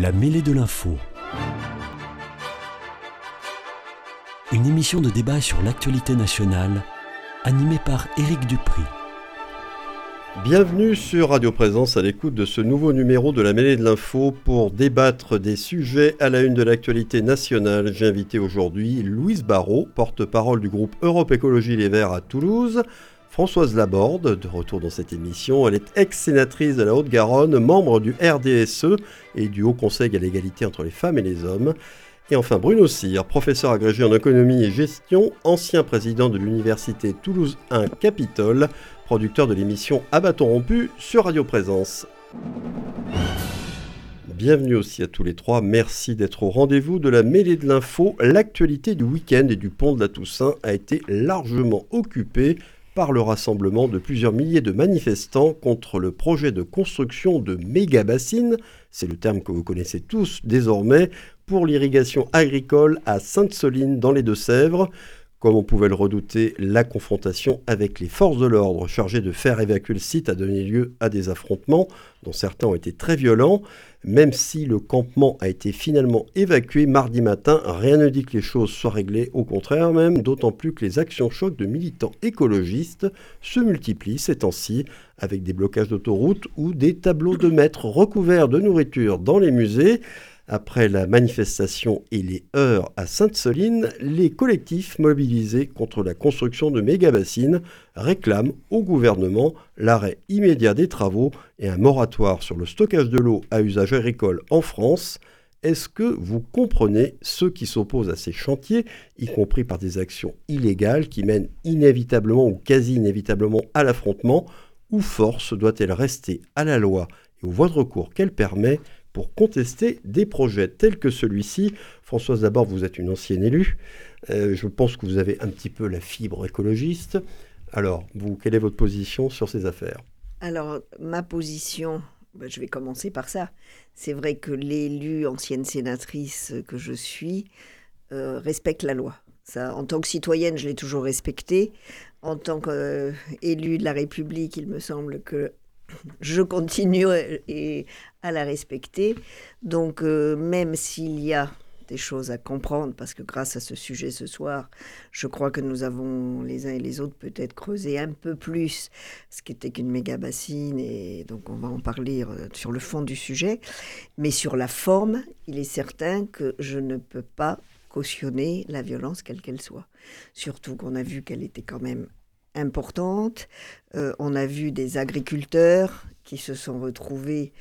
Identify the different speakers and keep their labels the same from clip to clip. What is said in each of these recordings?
Speaker 1: La mêlée de l'info. Une émission de débat sur l'actualité nationale, animée par Éric Dupri.
Speaker 2: Bienvenue sur Radio Présence à l'écoute de ce nouveau numéro de la mêlée de l'info pour débattre des sujets à la une de l'actualité nationale. J'ai invité aujourd'hui Louise Barrault, porte-parole du groupe Europe Écologie Les Verts à Toulouse, Françoise Laborde, de retour dans cette émission. Elle est ex-sénatrice de la Haute-Garonne, membre du RDSE et du Haut Conseil à l'égalité entre les femmes et les hommes. Et enfin Bruno Cyr, professeur agrégé en économie et gestion, ancien président de l'université Toulouse 1 Capitole, producteur de l'émission À bâton rompu sur Radio Présence. Bienvenue aussi à tous les trois. Merci d'être au rendez-vous de la mêlée de l'info. L'actualité du week-end et du pont de la Toussaint a été largement occupée par le rassemblement de plusieurs milliers de manifestants contre le projet de construction de méga-bassines, c'est le terme que vous connaissez tous désormais, pour l'irrigation agricole à Sainte-Soline dans les Deux-Sèvres. Comme on pouvait le redouter, la confrontation avec les forces de l'ordre chargées de faire évacuer le site a donné lieu à des affrontements, dont certains ont été très violents. Même si le campement a été finalement évacué mardi matin, rien ne dit que les choses soient réglées, au contraire même, d'autant plus que les actions chocs de militants écologistes se multiplient ces temps-ci, avec des blocages d'autoroutes ou des tableaux de maîtres recouverts de nourriture dans les musées. Après la manifestation et les heures à Sainte-Soline, les collectifs mobilisés contre la construction de méga-bassines réclament au gouvernement l'arrêt immédiat des travaux et un moratoire sur le stockage de l'eau à usage agricole en France. Est-ce que vous comprenez ceux qui s'opposent à ces chantiers, y compris par des actions illégales qui mènent inévitablement ou quasi inévitablement à l'affrontement? Où force doit-elle rester à la loi et aux voies de recours qu'elle permet? Pour contester des projets tels que celui-ci. Françoise, d'abord, vous êtes une ancienne élue. Euh, je pense que vous avez un petit peu la fibre écologiste. Alors, quelle est votre position sur ces affaires?
Speaker 3: Alors, ma position, ben, je vais commencer par ça. C'est vrai que l'élu ancienne sénatrice que je suis euh, respecte la loi. Ça, en tant que citoyenne, je l'ai toujours respectée. En tant qu'élu de la République, il me semble que je continue à la respecter. Donc, euh, même s'il y a des choses à comprendre, parce que grâce à ce sujet ce soir, je crois que nous avons les uns et les autres peut-être creusé un peu plus ce qui était qu'une méga bassine, et donc on va en parler euh, sur le fond du sujet. Mais sur la forme, il est certain que je ne peux pas cautionner la violence quelle qu'elle soit. Surtout qu'on a vu qu'elle était quand même importante. Euh, on a vu des agriculteurs qui se sont retrouvés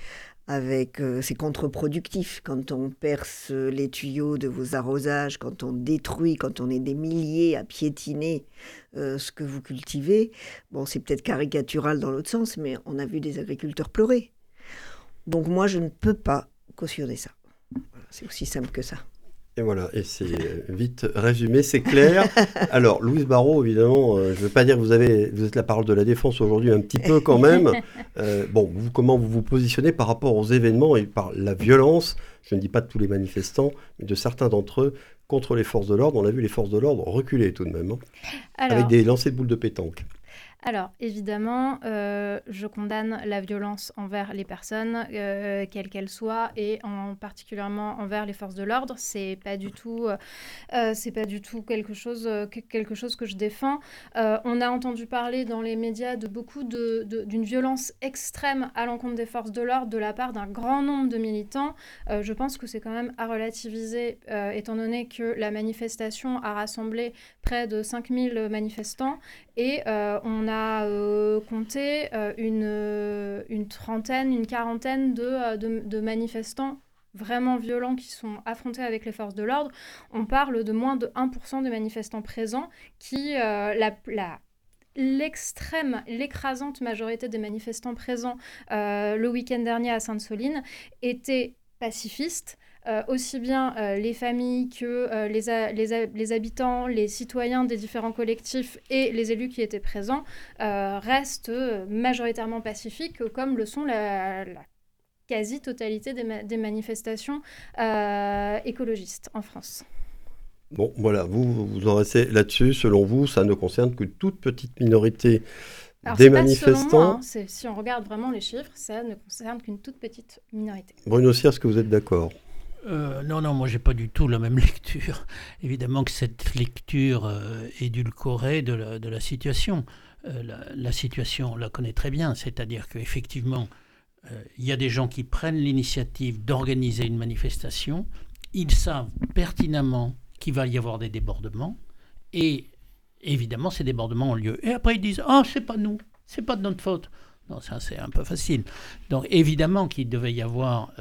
Speaker 3: avec euh, c'est contre-productif quand on perce les tuyaux de vos arrosages, quand on détruit, quand on est des milliers à piétiner euh, ce que vous cultivez. Bon, c'est peut-être caricatural dans l'autre sens, mais on a vu des agriculteurs pleurer. Donc moi, je ne peux pas cautionner ça. c'est aussi simple que ça.
Speaker 2: Et voilà, et c'est vite résumé, c'est clair. Alors, Louise Barrault, évidemment, euh, je ne veux pas dire que vous, avez, vous êtes la parole de la défense aujourd'hui, un petit peu quand même. Euh, bon, vous, comment vous vous positionnez par rapport aux événements et par la violence, je ne dis pas de tous les manifestants, mais de certains d'entre eux, contre les forces de l'ordre? On a vu les forces de l'ordre reculer tout de même, hein, avec des lancers de boules de pétanque.
Speaker 4: Alors, évidemment, euh, je condamne la violence envers les personnes, euh, quelles qu'elles soient, et en particulièrement envers les forces de l'ordre. C'est pas du tout, euh, pas du tout quelque chose, quelque chose que je défends. on a entendu parler dans les médias de beaucoup de, d'une violence extrême à l'encontre des forces de l'ordre de la part d'un grand nombre de militants. je pense que c'est quand même à relativiser, étant donné que la manifestation a rassemblé près de 5000 manifestants et on a a euh, compté euh, une, euh, une, trentaine, une quarantaine de, manifestants vraiment violents qui sont affrontés avec les forces de l'ordre. On parle de moins de 1% des manifestants présents qui, la, l'extrême, l'écrasante majorité des manifestants présents le week-end dernier à Sainte-Soline étaient pacifistes, aussi bien euh, les familles que euh, les, les, habitants, les citoyens des différents collectifs et les élus qui étaient présents restent majoritairement pacifiques, comme le sont la, quasi-totalité des, des, manifestations écologistes en France.
Speaker 2: Bon, voilà, vous, vous en restez là-dessus. Selon vous, ça ne concerne que toute petite minorité des manifestants.
Speaker 4: Hein, si on regarde vraiment les chiffres, ça ne concerne qu'une toute petite minorité.
Speaker 2: Bruno Cyr, est-ce que vous êtes d'accord?
Speaker 5: Euh, non, non, moi j'ai pas du tout la même lecture. Évidemment que cette lecture euh, édulcorée de la, situation. Euh, la, situation, on la connaît très bien, c'est-à-dire qu'effectivement, il y a des gens qui prennent l'initiative d'organiser une manifestation, ils savent pertinemment qu'il va y avoir des débordements, et évidemment ces débordements ont lieu. Et après ils disent Ah, oh, c'est pas nous, c'est pas de notre faute. Non, ça c'est un peu facile. Donc évidemment qu'il devait y avoir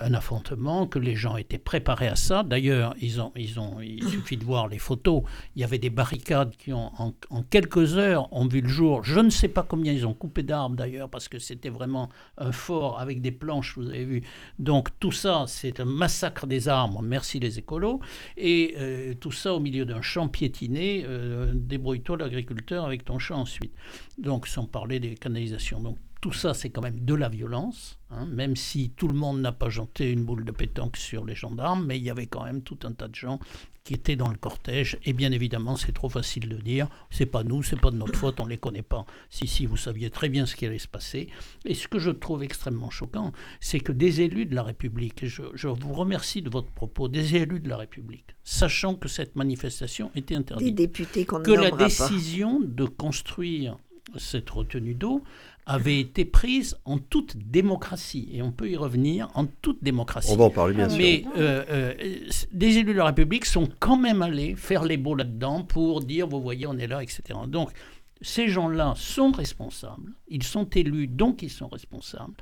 Speaker 5: un affrontement, que les gens étaient préparés à ça. D'ailleurs, ils ont, ils ont, il suffit de voir les photos. Il y avait des barricades qui, ont, en, quelques heures, ont vu le jour. Je ne sais pas combien ils ont coupé d'arbres d'ailleurs, parce que c'était vraiment un fort avec des planches, vous avez vu. Donc tout ça, c'est un massacre des arbres. Merci les écolos. Et euh, tout ça au milieu d'un champ piétiné. Euh, débrouille-toi l'agriculteur avec ton champ ensuite. Donc sans parler des canalisations. Donc tout ça, c'est quand même de la violence, hein, même si tout le monde n'a pas jeté une boule de pétanque sur les gendarmes, mais il y avait quand même tout un tas de gens qui étaient dans le cortège. Et bien évidemment, c'est trop facile de dire, c'est pas nous, c'est pas de notre faute, on les connaît pas. Si, si, vous saviez très bien ce qui allait se passer. Et ce que je trouve extrêmement choquant, c'est que des élus de la République, je, je vous remercie de votre propos, des élus de la République, sachant que cette manifestation était interdite,
Speaker 3: des députés qu'on
Speaker 5: que la décision de construire cette retenue d'eau avait été prise en toute démocratie. Et on peut y revenir en toute démocratie.
Speaker 2: On va en parler bien sûr.
Speaker 5: Mais euh, euh, des élus de la République sont quand même allés faire les beaux là-dedans pour dire, vous voyez, on est là, etc. Donc, ces gens-là sont responsables. Ils sont élus, donc ils sont responsables.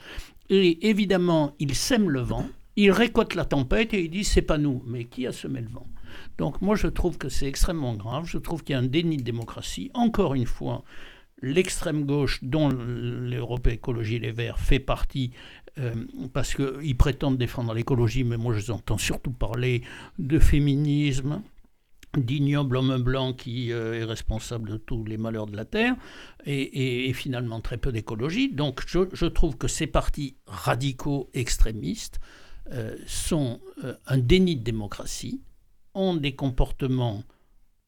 Speaker 5: Et évidemment, ils sèment le vent. Ils récoltent la tempête et ils disent, c'est pas nous. Mais qui a semé le vent? Donc moi je trouve que c'est extrêmement grave, je trouve qu'il y a un déni de démocratie. Encore une fois, l'extrême gauche, dont l'Europe Écologie Les Verts fait partie, euh, parce qu'ils prétendent défendre l'écologie, mais moi je les entends surtout parler de féminisme, d'ignoble homme blanc qui euh, est responsable de tous les malheurs de la Terre, et, finalement très peu d'écologie. Donc je, trouve que ces partis radicaux extrémistes euh, sont un déni de démocratie, ont des comportements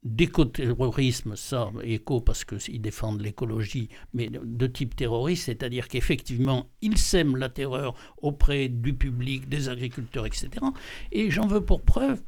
Speaker 5: d'éco-terrorisme, ça, éco parce qu'ils défendent l'écologie, mais de type terroriste, c'est-à-dire qu'effectivement, ils sèment la terreur auprès du public, des agriculteurs, etc. Et j'en veux pour preuve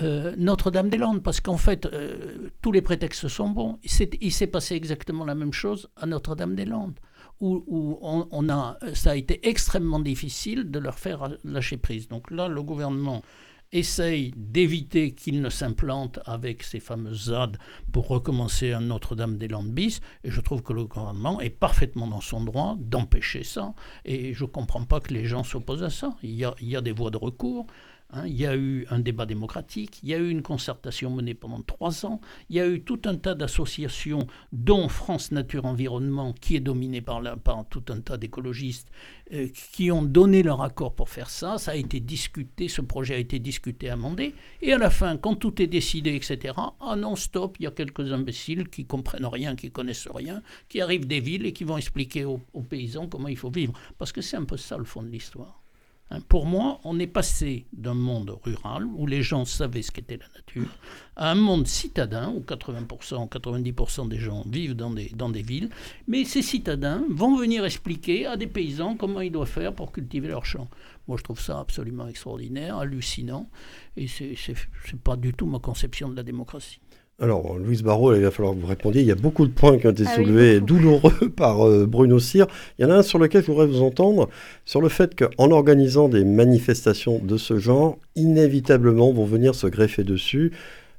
Speaker 5: euh, Notre-Dame-des-Landes, parce qu'en fait, euh, tous les prétextes sont bons. Il s'est passé exactement la même chose à Notre-Dame-des-Landes, où, on, a, ça a été extrêmement difficile de leur faire lâcher prise. Donc là, le gouvernement essaye d'éviter qu'il ne s'implante avec ces fameuses ZAD pour recommencer un Notre-Dame-des-Landes bis. Et je trouve que le gouvernement est parfaitement dans son droit d'empêcher ça. Et je ne comprends pas que les gens s'opposent à ça. Il y, a, il y a des voies de recours. Hein, il y a eu un débat démocratique, il y a eu une concertation menée pendant trois ans, il y a eu tout un tas d'associations, dont France Nature Environnement, qui est dominée par, tout un tas d'écologistes, euh, qui ont donné leur accord pour faire ça. Ça a été discuté, ce projet a été discuté, amendé. Et à la fin, quand tout est décidé, etc., ah non, stop, il y a quelques imbéciles qui comprennent rien, qui connaissent rien, qui arrivent des villes et qui vont expliquer aux paysans comment il faut vivre. Parce que c'est un peu ça le fond de l'histoire. Hein, pour moi, on est passé d'un monde rural où les gens savaient ce qu'était la nature à un monde citadin où 80%, 90% des gens vivent dans des, dans des villes. Mais ces citadins vont venir expliquer à des paysans comment ils doivent faire pour cultiver leurs champs. Moi, je trouve ça absolument extraordinaire, hallucinant. Et ce n'est pas du tout ma conception de la démocratie.
Speaker 2: Alors, Louise Barrault, il va falloir que vous répondiez. Il y a beaucoup de points qui ont été ah soulevés, douloureux par euh, Bruno Cyr. Il y en a un sur lequel je voudrais vous entendre, sur le fait qu'en organisant des manifestations de ce genre, inévitablement vont venir se greffer dessus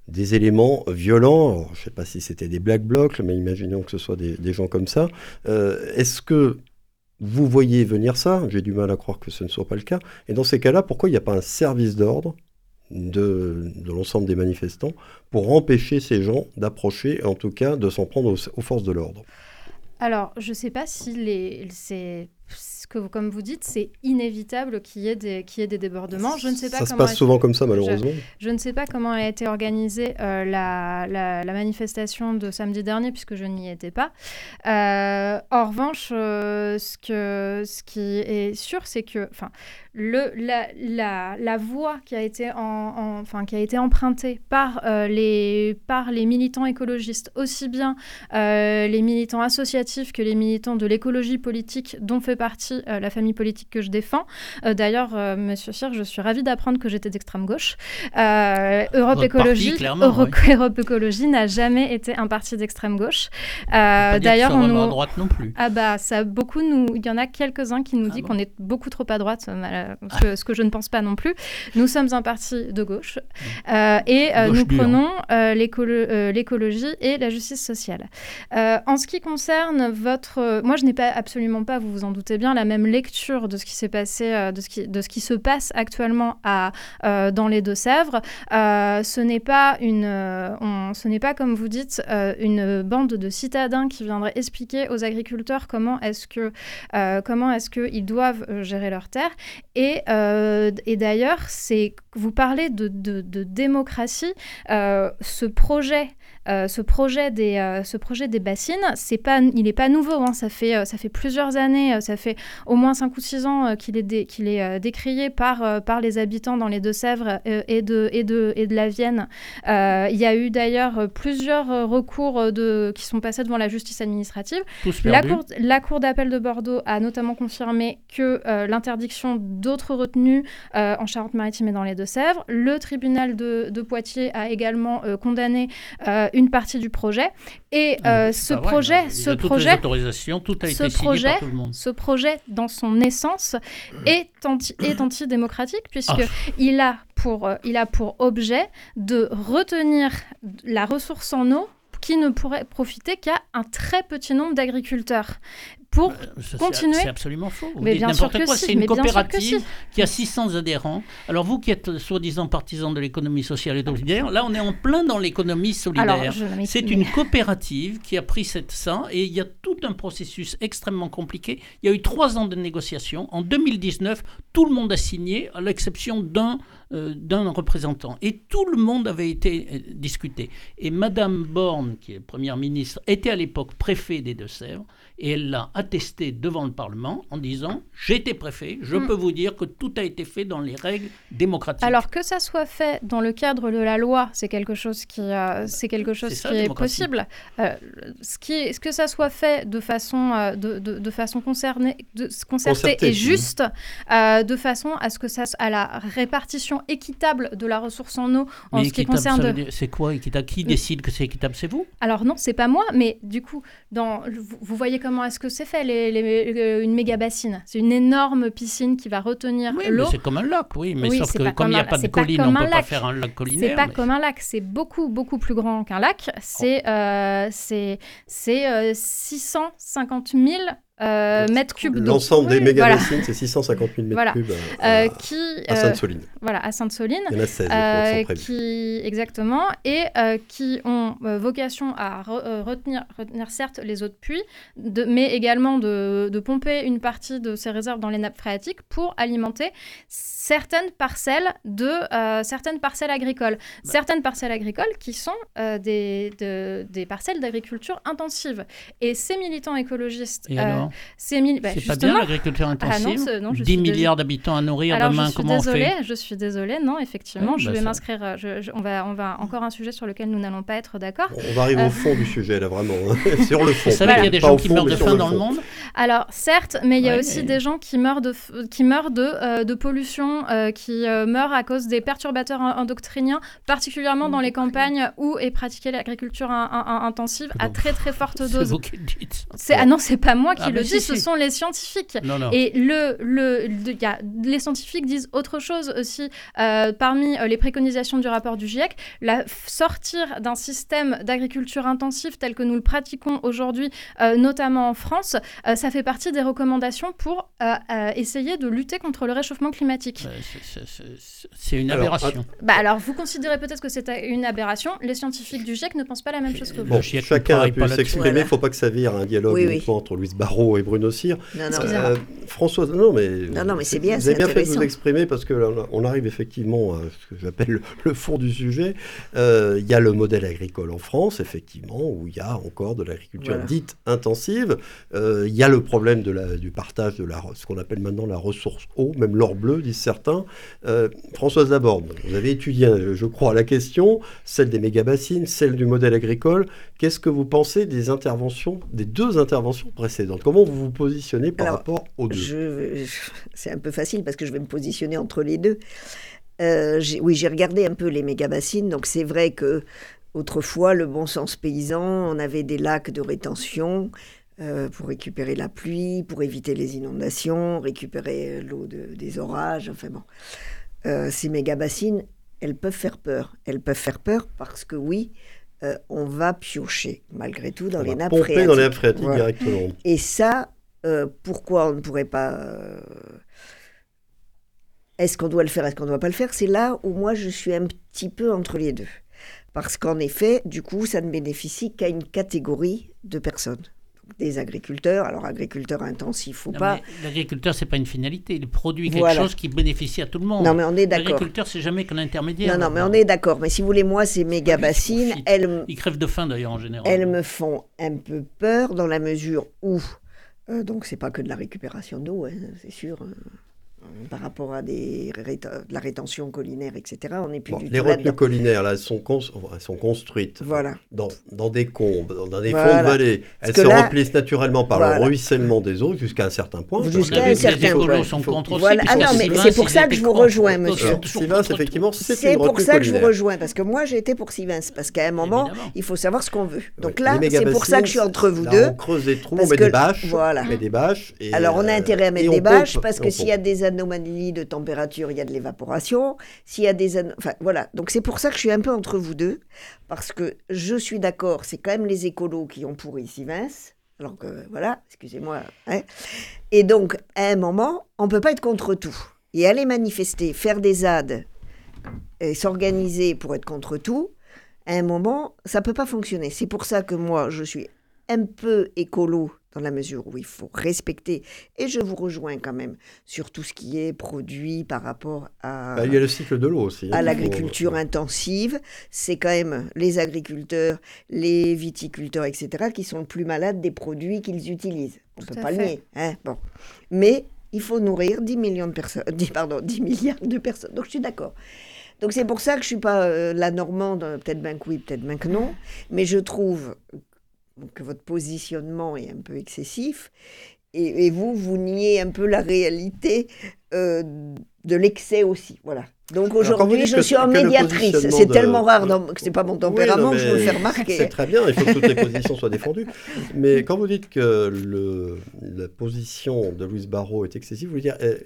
Speaker 2: des éléments violents. je ne sais pas si c'était des black blocs, mais imaginons que ce soit des, gens comme ça. Euh, est-ce que vous voyez venir ça? J'ai du mal à croire que ce ne soit pas le cas. Et dans ces cas-là, pourquoi il n'y a pas un service d'ordre? De, l'ensemble des manifestants pour empêcher ces gens d'approcher, en tout cas de s'en prendre aux, forces de l'ordre
Speaker 4: Alors, je ne sais pas si les, que, comme vous dites, c'est inévitable qu'il y, ait des, des débordements. Je ne sais pas
Speaker 2: ça se passe souvent comme ça, malheureusement.
Speaker 4: Je, ne sais pas comment a été organisée euh, la, la, manifestation de samedi dernier, puisque je n'y étais pas. Euh, en revanche, euh, ce, que, ce qui est sûr, c'est que le, la, la, la voie qui a été, en, en- enfin, qui a été empruntée par, euh, les, par les militants écologistes, aussi bien euh, les militants associatifs que les militants de l'écologie politique dont fait partie euh, la famille politique que je défends. D'ailleurs, Monsieur Cyr, je suis ravie d'apprendre que j'étais d'extrême gauche. Europe Écologie,
Speaker 5: parti,
Speaker 4: Europe Écologie n'a jamais été un parti d'extrême gauche. D'ailleurs, on
Speaker 5: vraiment à
Speaker 4: nous,
Speaker 5: droite non plus.
Speaker 4: ah bah ça beaucoup nous il y en a quelques-uns qui nous
Speaker 5: Ah
Speaker 4: disent
Speaker 5: bon
Speaker 4: qu'on est beaucoup trop à droite euh, ce, que, ce que je ne pense pas non plus. Nous sommes un parti de gauche euh, et euh,
Speaker 5: Gauche
Speaker 4: nous prenons l'écolo- l'écologie et la justice sociale. En ce qui concerne votre moi je n'ai pas absolument pas vous vous en doutez bien la même lecture de ce qui s'est passé de ce qui de ce qui se passe actuellement à dans les Deux-Sèvres. Ce n'est pas une on- ce n'est pas comme vous dites une bande de citadins qui viendraient expliquer aux agriculteurs comment est-ce que euh, comment est-ce qu'ils doivent gérer leurs terres. Et, euh, et d'ailleurs, c'est vous parlez de démocratie. euh, ce projet, euh, ce projet des, euh, ce projet des bassines, c'est pas, il n'est pas nouveau. hein, ça fait, euh, ça fait plusieurs années. ça fait au moins 5 ou 6 ans qu'il est, dé- qu'il est décrié par, par les habitants dans les Deux-Sèvres et, de, et, de, et de la Vienne. Il y a eu d'ailleurs plusieurs recours de, qui sont passés devant la justice administrative. La cour, la cour d'appel de Bordeaux a notamment confirmé que l'interdiction d'autres retenues en Charente-Maritime et dans les Deux-Sèvres. Le tribunal de, de Poitiers a également condamné une partie du projet. Et euh, ce
Speaker 5: vrai,
Speaker 4: projet,
Speaker 5: non. Il
Speaker 4: ce projet,
Speaker 5: autorisations, tout a
Speaker 4: ce
Speaker 5: été
Speaker 4: projet-
Speaker 5: par tout le monde.
Speaker 4: ce projet, dans son essence, est, anti, est antidémocratique puisque
Speaker 5: Ah.
Speaker 4: il, a pour, euh, il a pour objet de retenir la ressource en eau qui ne pourrait profiter qu'à un très petit nombre d'agriculteurs. Pour
Speaker 5: Ça, c'est-
Speaker 4: continuer.
Speaker 5: C'est absolument faux. Vous
Speaker 4: Mais bien sûr que
Speaker 5: quoi.
Speaker 4: si,
Speaker 5: C'est une coopérative
Speaker 4: si.
Speaker 5: qui a 600 adhérents. Alors vous qui êtes euh, soi-disant partisan de l'économie sociale et solidaire, là on est en plein dans l'économie solidaire. C'est une coopérative qui a pris cette, ça et il y a tout un processus extrêmement compliqué. Il y a eu trois ans de négociations. En 2019, tout le monde a signé, à l'exception d'un euh, d'un représentant. Et tout le monde avait été euh, discuté. Et Madame Borne, qui est première ministre, était à l'époque préfet des Deux-Sèvres et elle l'a attesté devant le Parlement en disant J'étais préfet, je
Speaker 4: Mm.
Speaker 5: peux vous dire que tout a été fait dans les règles démocratiques.
Speaker 4: Alors que ça soit fait dans le cadre de la loi, c'est quelque chose qui, euh, c'est quelque chose
Speaker 5: C'est ça,
Speaker 4: qui est possible. Euh, ce qui, est- ce que ça soit fait de façon, euh, de, de, de façon concernée, de, concertée et juste, euh, de façon à ce que ça, à la répartition équitable de la ressource en eau en
Speaker 5: Mais
Speaker 4: ce qui concerne.
Speaker 5: c'est quoi équitable? Qui décide que c'est équitable? C'est vous?
Speaker 4: Alors non, c'est pas moi, mais du coup, dans, vous, vous voyez comment est-ce que c'est fait les, les- les- une méga bassine C'est une énorme piscine qui va retenir
Speaker 5: Oui,
Speaker 4: l'eau.
Speaker 5: c'est comme un lac, oui. Mais
Speaker 4: Oui,
Speaker 5: sauf que
Speaker 4: pas
Speaker 5: comme il n'y a pas de
Speaker 4: pas
Speaker 5: colline, on ne peut pas faire un lac collinaire.
Speaker 4: C'est pas
Speaker 5: mais-
Speaker 4: comme un lac, c'est beaucoup, beaucoup plus grand qu'un lac. C'est euh, c'est c'est, euh, 650 000 euh, mètres cubes d'eau.
Speaker 2: L'ensemble des
Speaker 4: Oui,
Speaker 2: méga
Speaker 4: voilà.
Speaker 2: bassines, c'est 650 000 mètres
Speaker 4: Voilà.
Speaker 2: cubes à,
Speaker 4: Euh,
Speaker 2: à-
Speaker 4: qui,
Speaker 2: à
Speaker 4: euh,
Speaker 2: Sainte-Soline.
Speaker 4: voilà, à Sainte-Soline.
Speaker 2: Il y en a 16 je
Speaker 4: Euh,
Speaker 2: crois, qui
Speaker 4: exactement et euh, qui ont euh, vocation à re- euh, retenir, retenir certes les eaux de de- mais également de, de pomper une partie de ces réserves dans les nappes phréatiques pour alimenter certaines parcelles de euh, certaines parcelles agricoles,
Speaker 5: Bah.
Speaker 4: certaines parcelles agricoles qui sont euh, des, de- des parcelles d'agriculture intensive. Et ces militants écologistes,
Speaker 5: Et
Speaker 4: euh, mili- bah,
Speaker 5: C'est pas
Speaker 4: justement,
Speaker 5: bien l'agriculture
Speaker 4: Ah non,
Speaker 5: intensive
Speaker 4: non, je
Speaker 5: 10
Speaker 4: suis dés-
Speaker 5: milliards d'habitants à nourrir
Speaker 4: alors,
Speaker 5: demain,
Speaker 4: je suis
Speaker 5: comment
Speaker 4: désolée,
Speaker 5: on fait
Speaker 4: je suis désolée, non, effectivement, je
Speaker 5: bah,
Speaker 4: vais
Speaker 5: ça-
Speaker 4: m'inscrire, euh, je- je- on, va, on va encore un sujet sur lequel nous n'allons pas être d'accord.
Speaker 2: On va arriver
Speaker 4: Euh.
Speaker 2: au fond du sujet là vraiment, hein. sur le fond.
Speaker 5: Vous savez qu'il y a des gens qui meurent de faim dans le monde
Speaker 4: Alors, certes, mais il y a aussi des gens qui meurent de, f- qui meurent de, euh, de pollution, euh, qui euh, meurent à cause des perturbateurs en- endocriniens, particulièrement dans les campagnes où est pratiquée l'agriculture in- in- intensive à très très forte
Speaker 5: C'est
Speaker 4: dose.
Speaker 5: vous qui le dites.
Speaker 4: C'est- Ah non, c'est pas moi qui
Speaker 5: Ah,
Speaker 4: le
Speaker 5: si,
Speaker 4: ce
Speaker 5: si.
Speaker 4: sont les scientifiques.
Speaker 5: Non, non.
Speaker 4: Et le, le, le- y a, les scientifiques disent autre chose aussi. Euh, parmi euh, les préconisations du rapport du GIEC, la, sortir d'un système d'agriculture intensive tel que nous le pratiquons aujourd'hui, euh, notamment en France, euh, ça fait partie des recommandations pour euh, euh, essayer de lutter contre le réchauffement climatique.
Speaker 5: Euh, c'est- une
Speaker 2: Alors,
Speaker 5: aberration.
Speaker 4: Bah alors, vous considérez peut-être que c'est une aberration. Les scientifiques du GIEC ne pensent pas la même chose que vous.
Speaker 2: Bon,
Speaker 5: ne
Speaker 2: chacun a pu s'exprimer, il
Speaker 3: Voilà.
Speaker 2: ne faut pas que ça vire un dialogue
Speaker 3: Oui, oui.
Speaker 2: uniquement entre Louise Barrault Et Bruno Cyr.
Speaker 3: Non, non,
Speaker 2: Euh, Françoise, non mais,
Speaker 3: Non, non, mais c'est bien,
Speaker 2: Vous avez bien fait de vous exprimer parce que là, on arrive effectivement à ce que j'appelle le, fond du sujet. Euh, Il y a le modèle agricole en France, effectivement, où il y a encore de l'agriculture
Speaker 3: Voilà.
Speaker 2: dite intensive. Euh, Il y a le problème de la, du partage de la, ce qu'on appelle maintenant la ressource eau, même l'or bleu, disent certains. Françoise Laborde, vous avez étudié, je crois, la question, celle des méga-bassines, celle du modèle agricole. Qu'est-ce que vous pensez des interventions, des deux interventions précédentes? Comment vous vous positionnez par
Speaker 3: Alors,
Speaker 2: rapport aux deux
Speaker 3: Je, je- c'est un peu facile parce que je vais me positionner entre les deux. Euh, j'ai- oui, j'ai regardé un peu les méga-bassines, donc c'est vrai que autrefois, le bon sens paysan, on avait des lacs de rétention euh, pour récupérer la pluie, pour éviter les inondations, récupérer euh, l'eau de- des orages, enfin bon. Euh, ces méga-bassines, elles peuvent faire peur. Elles peuvent faire peur parce que oui, euh, on va piocher malgré tout dans
Speaker 2: On
Speaker 3: les
Speaker 2: va
Speaker 3: nappes
Speaker 2: pomper
Speaker 3: phréatiques.
Speaker 2: dans les nappes phréatiques
Speaker 3: Voilà.
Speaker 2: directement.
Speaker 3: Et ça, euh, pourquoi on ne pourrait pas... euh, Est-ce qu'on doit le faire, est-ce qu'on ne doit pas le faire? C'est là où moi je suis un petit peu entre les deux. Parce qu'en effet, du coup, ça ne bénéficie qu'à une catégorie de personnes. Des agriculteurs, alors agriculteurs intensifs ou
Speaker 5: Non,
Speaker 3: pas.
Speaker 5: L'agriculteur, c'est pas une finalité. Il produit quelque
Speaker 3: Voilà.
Speaker 5: chose qui bénéficie à tout le monde.
Speaker 3: Non, mais on est d'accord.
Speaker 5: L'agriculteur, c'est jamais qu'un intermédiaire.
Speaker 3: Non, non, mais on est d'accord. Mais si vous voulez, moi, ces méga
Speaker 5: qui
Speaker 3: bassines,
Speaker 5: profite.
Speaker 3: elles, m-
Speaker 5: Il crève de faim d'ailleurs en général.
Speaker 3: elles me font un peu peur dans la mesure où, euh, donc c'est pas que de la récupération d'eau, hein, c'est sûr, euh, par rapport à des de la rétention collinaire, etc. On n'est plus
Speaker 2: Bon,
Speaker 3: du
Speaker 2: les
Speaker 3: tout
Speaker 2: retenues collinaires, là, elles sont, cons- elles sont construites
Speaker 3: Voilà.
Speaker 2: dans, dans des combes, dans des fonds de vallée. Elles se
Speaker 3: là-
Speaker 2: remplissent naturellement par
Speaker 3: Voilà.
Speaker 2: le ruissellement des eaux jusqu'à un certain point.
Speaker 3: Jusqu'à un certain point.
Speaker 5: sont
Speaker 2: faut-
Speaker 5: contre aussi.
Speaker 3: Ah non, mais c'est pour ça que je vous rejoins, monsieur.
Speaker 2: effectivement, c'est une
Speaker 3: pour ça que je vous rejoins, parce que moi j'ai été pour Sivens, parce qu'à un moment,
Speaker 5: Évidemment.
Speaker 3: il faut savoir ce qu'on veut. Donc
Speaker 2: Oui,
Speaker 3: là, c'est pour ça que je suis entre vous
Speaker 2: là,
Speaker 3: deux.
Speaker 2: On creuse des trous, on met des bâches.
Speaker 3: voilà.
Speaker 2: Des bâches. et,
Speaker 3: Alors, on a
Speaker 2: euh,
Speaker 3: intérêt à mettre
Speaker 2: et
Speaker 3: des bâches parce que s'il y a des anomalies de température, il y a de l'évaporation. S'il y a des. voilà. Donc, c'est pour ça que je suis un peu entre vous deux. Parce que je suis d'accord, c'est quand même les écolos qui ont pourri Sivens. Alors que, voilà, excusez-moi. hein. Et donc, à un moment, on ne peut pas être contre tout. Et aller manifester, faire des ZAD s'organiser pour être contre tout, à un moment, ça peut pas fonctionner. C'est pour ça que moi, je suis un peu écolo dans la mesure où il faut respecter, et je vous rejoins quand même sur tout ce qui est produit par rapport à,
Speaker 2: Bah, il y a le cycle de l'eau aussi. hein,
Speaker 3: à
Speaker 2: faut-
Speaker 3: l'agriculture intensive. C'est quand même les agriculteurs, les viticulteurs, etc., qui sont le plus malades des produits qu'ils utilisent. On ne peut pas le nier. Hein bon. Mais il faut nourrir 10 millions de personnes, 10, pardon, 10 milliards de personnes. Donc je suis d'accord. Donc c'est pour ça que je suis pas euh, la normande, euh, peut-être bien que oui, peut-être bien que non, mais je trouve que votre positionnement est un peu excessif et, et vous, vous niez un peu la réalité euh, de l'excès aussi. Voilà. Donc aujourd'hui, je suis en médiatrice. C'est
Speaker 2: de-
Speaker 3: tellement rare dans- que c'est pas mon
Speaker 2: Oui,
Speaker 3: tempérament
Speaker 2: non,
Speaker 3: que je me fais remarquer.
Speaker 2: C'est très bien, il faut que toutes les positions soient défendues. Mais quand vous dites que le, la position de Louise Barrault est excessive, vous voulez dire euh,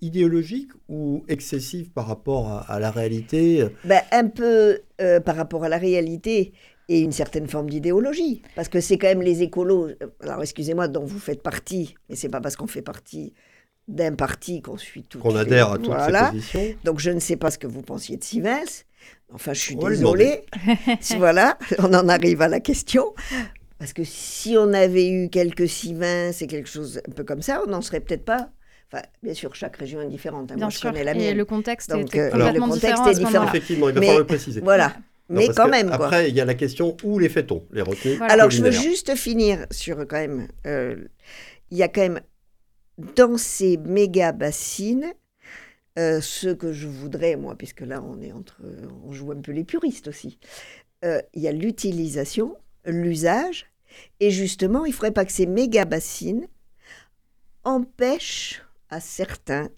Speaker 2: idéologique ou excessive par rapport à, à la réalité?
Speaker 3: Ben, un peu euh, par rapport à la réalité et une certaine forme d'idéologie. Parce que c'est quand même les écolos, euh, alors excusez-moi, dont vous faites partie, mais c'est pas parce qu'on fait partie d'un parti qu'on suit tout.
Speaker 2: qu'on adhère à toutes
Speaker 3: voilà.
Speaker 2: ces positions
Speaker 3: Donc je ne sais pas ce que vous pensiez de Sivens. Enfin, je suis
Speaker 2: lui
Speaker 3: désolée. Voilà, on en arrive à la question. Parce que si on avait eu quelques Sivens et quelque chose un peu comme ça, on n'en serait peut-être pas. Enfin, bien sûr, chaque région est différente. hein.
Speaker 4: Bien
Speaker 3: Moi, je
Speaker 4: sûr.
Speaker 3: connais la
Speaker 4: Et
Speaker 3: mienne.
Speaker 4: le contexte
Speaker 3: Donc,
Speaker 4: était
Speaker 3: euh,
Speaker 4: complètement
Speaker 3: le contexte
Speaker 4: différent
Speaker 3: est
Speaker 4: ce
Speaker 3: différent.
Speaker 4: moment-là.
Speaker 2: Effectivement, il va
Speaker 3: Mais-
Speaker 2: falloir le préciser.
Speaker 3: Voilà.
Speaker 2: Non,
Speaker 3: Mais quand même, quoi.
Speaker 2: Après, il y a la question où les fait-on, les retenues
Speaker 4: Voilà.
Speaker 3: Alors, je veux juste finir sur quand même. euh, Il y a quand même dans ces méga bassines euh, ce que je voudrais, moi, puisque là on est entre, on joue un peu les puristes aussi. euh, Il y a l'utilisation, l'usage, et justement, il ne faudrait pas que ces méga bassines empêchent à certains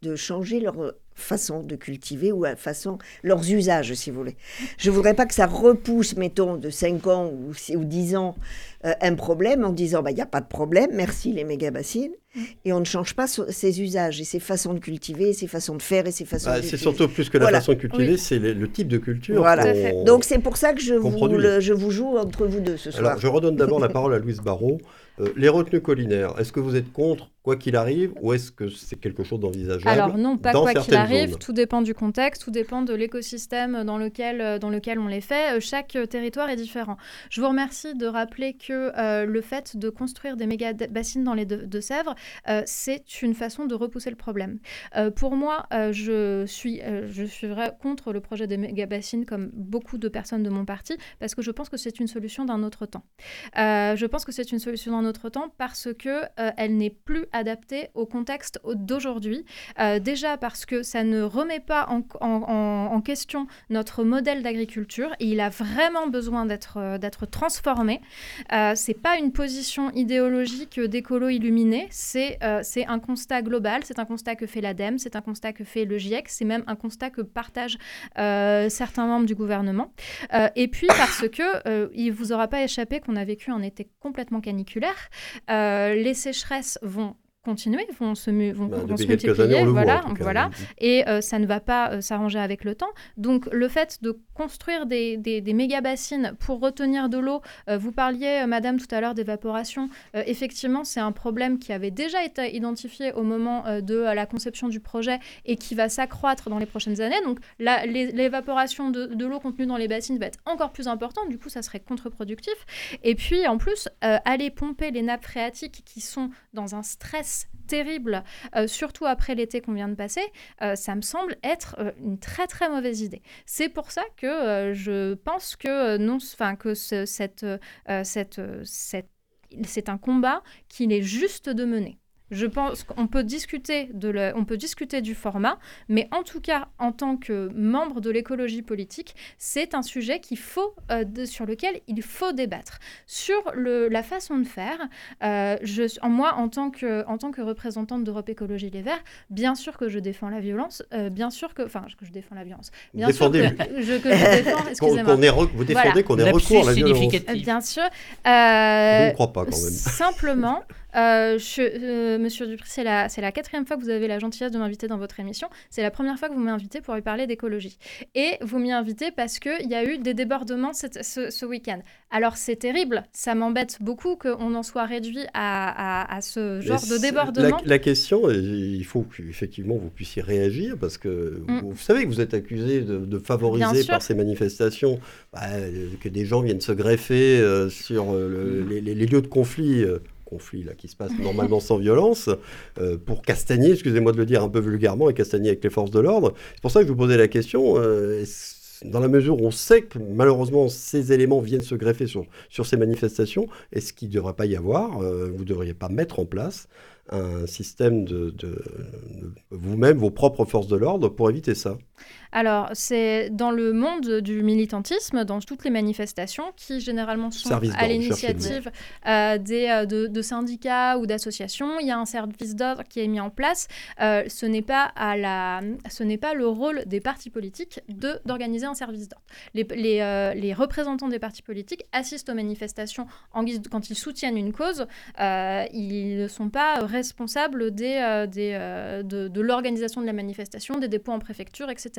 Speaker 3: de changer leur façon de cultiver ou à façon leurs usages si vous voulez. Je voudrais pas que ça repousse mettons de 5 ans ou, six- ou 10 ans euh, un problème en disant bah il n'y a pas de problème, merci les méga bassines et on ne change pas ses usages et ses façons de cultiver, ses façons de faire et ses façons
Speaker 2: Bah,
Speaker 3: de
Speaker 2: c'est surtout plus que la
Speaker 3: Voilà.
Speaker 2: façon de cultiver,
Speaker 4: Oui.
Speaker 2: c'est le, le type de culture.
Speaker 3: Voilà. Donc c'est pour ça que je vous, le- je vous joue entre vous deux ce soir.
Speaker 2: Alors, je redonne d'abord la parole à Louise Barrault. Euh, les retenues collinaires, est-ce que vous êtes contre quoi qu'il arrive, ou est-ce que c'est quelque chose d'envisageable
Speaker 4: Alors non, pas
Speaker 2: dans
Speaker 4: quoi qu'il arrive,
Speaker 2: zones
Speaker 4: tout dépend du contexte, tout dépend de l'écosystème dans lequel, euh, dans lequel on les fait. Euh, Chaque euh, territoire est différent. Je vous remercie de rappeler que euh, le fait de construire des méga bassines dans les Deux- Deux-Sèvres, euh, c'est une façon de repousser le problème. Euh, pour moi, je suis, je suis contre le projet des méga bassines comme beaucoup de personnes de mon parti, parce que je pense que c'est une solution d'un autre temps. Je pense que c'est une solution d'un autre temps parce que elle n'est plus adaptée au contexte d'aujourd'hui. Euh, déjà parce que ça ne remet pas en, question notre modèle d'agriculture et il a vraiment besoin d'être euh, transformé. Euh, c'est pas une position idéologique d'écolo illuminé, c'est euh, c'est un constat global, c'est un constat que fait l'ADEME, c'est un constat que fait le GIEC, c'est même un constat que partagent certains membres du gouvernement. Et puis parce que il vous aura pas échappé qu'on a vécu un été complètement caniculaire. Les sécheresses vont continuer, vont se, vont,
Speaker 2: Bah,
Speaker 4: vont se multiplier.
Speaker 2: années,
Speaker 4: voilà,
Speaker 2: voit. cas.
Speaker 4: voilà et euh, ça ne va pas euh, s'arranger avec le temps. Donc le fait de construire des, des, des méga bassines pour retenir de l'eau, euh, vous parliez, Madame, tout à l'heure d'évaporation, effectivement, c'est un problème qui avait déjà été identifié au moment de la conception du projet et qui va s'accroître dans les prochaines années. Donc l'évaporation de, de l'eau contenue dans les bassines va être encore plus importante, du coup ça serait contre-productif. Et puis en plus, aller pomper les nappes phréatiques qui sont dans un stress terrible, euh, surtout après l'été qu'on vient de passer, euh, ça me semble être euh, une très très mauvaise idée. C'est pour ça que je pense que non, enfin que ce- cette, cette, cette- c'est un combat qu'il est juste de mener. Je pense qu'on peut discuter de le- on peut discuter du format, mais en tout cas, en tant que membre de l'écologie politique, c'est un sujet qu'il faut, euh, de- sur lequel il faut débattre. Sur le, la façon de faire, euh, je, en moi, en tant que, en tant que représentante d'Europe Écologie Les Verts, bien sûr que je défends la violence, euh, bien sûr que, enfin, que je défends la violence,
Speaker 2: Vous
Speaker 4: bien sûr
Speaker 2: défendez
Speaker 4: que je, que défends, excusez-moi.
Speaker 2: vous défendez
Speaker 4: Voilà.
Speaker 2: qu'on ait recours à la violence.
Speaker 4: Bien sûr.
Speaker 2: Je ne crois pas quand même.
Speaker 4: Simplement, euh, je- euh, Monsieur Dupri, c'est la, c'est la quatrième fois que vous avez la gentillesse de m'inviter dans votre émission. C'est la première fois que vous m'invitez pour lui parler d'écologie. Et vous m'y invitez parce qu'il y a eu des débordements cette- ce, ce week-end. Alors c'est terrible, ça m'embête beaucoup qu'on en soit réduit à, à- à ce genre
Speaker 2: Mais
Speaker 4: de débordement.
Speaker 2: La, la question, il faut qu'effectivement vous puissiez réagir parce que
Speaker 4: Mm.
Speaker 2: vous, vous savez que vous êtes accusé de, de favoriser par ces manifestations bah, euh, que des gens viennent se greffer euh, sur le-
Speaker 4: Mm.
Speaker 2: les, les- les lieux de conflit. Conflit là, qui se passe normalement sans violence, euh, pour castagner, excusez-moi de le dire un peu vulgairement, et castagner avec les forces de l'ordre. C'est pour ça que je vous posais la question, euh, dans la mesure où on sait que malheureusement ces éléments viennent se greffer sur, sur ces manifestations, est-ce qu'il ne devrait pas y avoir, euh, vous ne devriez pas mettre en place un système de vous-même, vos propres forces de l'ordre pour éviter ça?
Speaker 4: Alors, c'est dans le monde du militantisme, dans toutes les manifestations qui généralement sont
Speaker 2: Service
Speaker 4: à l'initiative euh, des, euh, de, de syndicats ou d'associations. Il y a un service d'ordre qui est mis en place. Euh, ce n'est pas à la, ce n'est pas le rôle des partis politiques de d'organiser un service d'ordre. Les, les, euh, les représentants des partis politiques assistent aux manifestations en guise de- quand ils soutiennent une cause. ils ne sont pas responsables des, des, de, de l'organisation de la manifestation, des dépôts en préfecture, etc.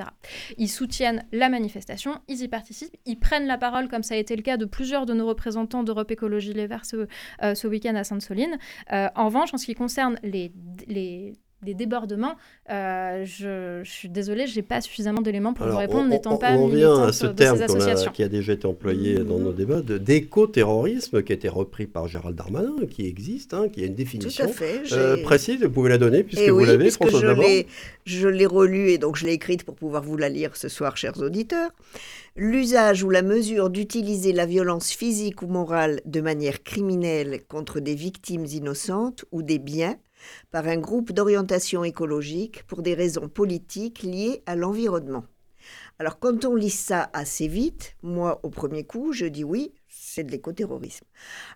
Speaker 4: Ils soutiennent la manifestation, ils y participent, ils prennent la parole, comme ça a été le cas de plusieurs de nos représentants d'Europe Écologie Les Verts ce, euh, week-end à Sainte-Soline. Euh, en revanche, en ce qui concerne les, les débordements, euh, je, je suis désolée, je n'ai pas suffisamment d'éléments pour vous répondre,
Speaker 2: on-
Speaker 4: n'étant pas
Speaker 2: on revient à ce
Speaker 4: de
Speaker 2: terme
Speaker 4: ces
Speaker 2: qu'on a- qui a déjà été employé dans nos débats de- d'éco-terrorisme, qui a été repris par Gérald Darmanin, qui existe, hein, qui a une
Speaker 3: Tout
Speaker 2: définition
Speaker 3: à fait.
Speaker 2: euh, précise. Vous pouvez la donner puisque
Speaker 3: Eh
Speaker 2: vous
Speaker 3: oui,
Speaker 2: l'avez, François
Speaker 3: je
Speaker 2: Davant.
Speaker 3: l'ai, je l'ai relue et donc je l'ai écrite pour pouvoir vous la lire ce soir, chers auditeurs. L'usage ou la mesure d'utiliser la violence physique ou morale de manière criminelle contre des victimes innocentes ou des biens par un groupe d'orientation écologique pour des raisons politiques liées à l'environnement. Alors quand on lit ça assez vite, moi au premier coup, je dis oui, c'est de l'écoterrorisme.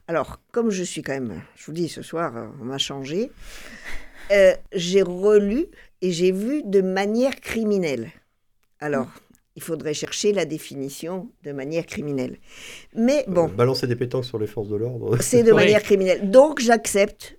Speaker 3: Alors comme je suis quand même, je vous dis ce soir, on m'a changé, euh, j'ai relu et j'ai vu de manière criminelle. Alors, il faudrait chercher la définition de manière criminelle. Mais bon,
Speaker 2: Euh, balancer des pétanques sur les forces de l'ordre.
Speaker 3: c'est de
Speaker 5: Oui.
Speaker 3: manière criminelle. Donc, j'accepte.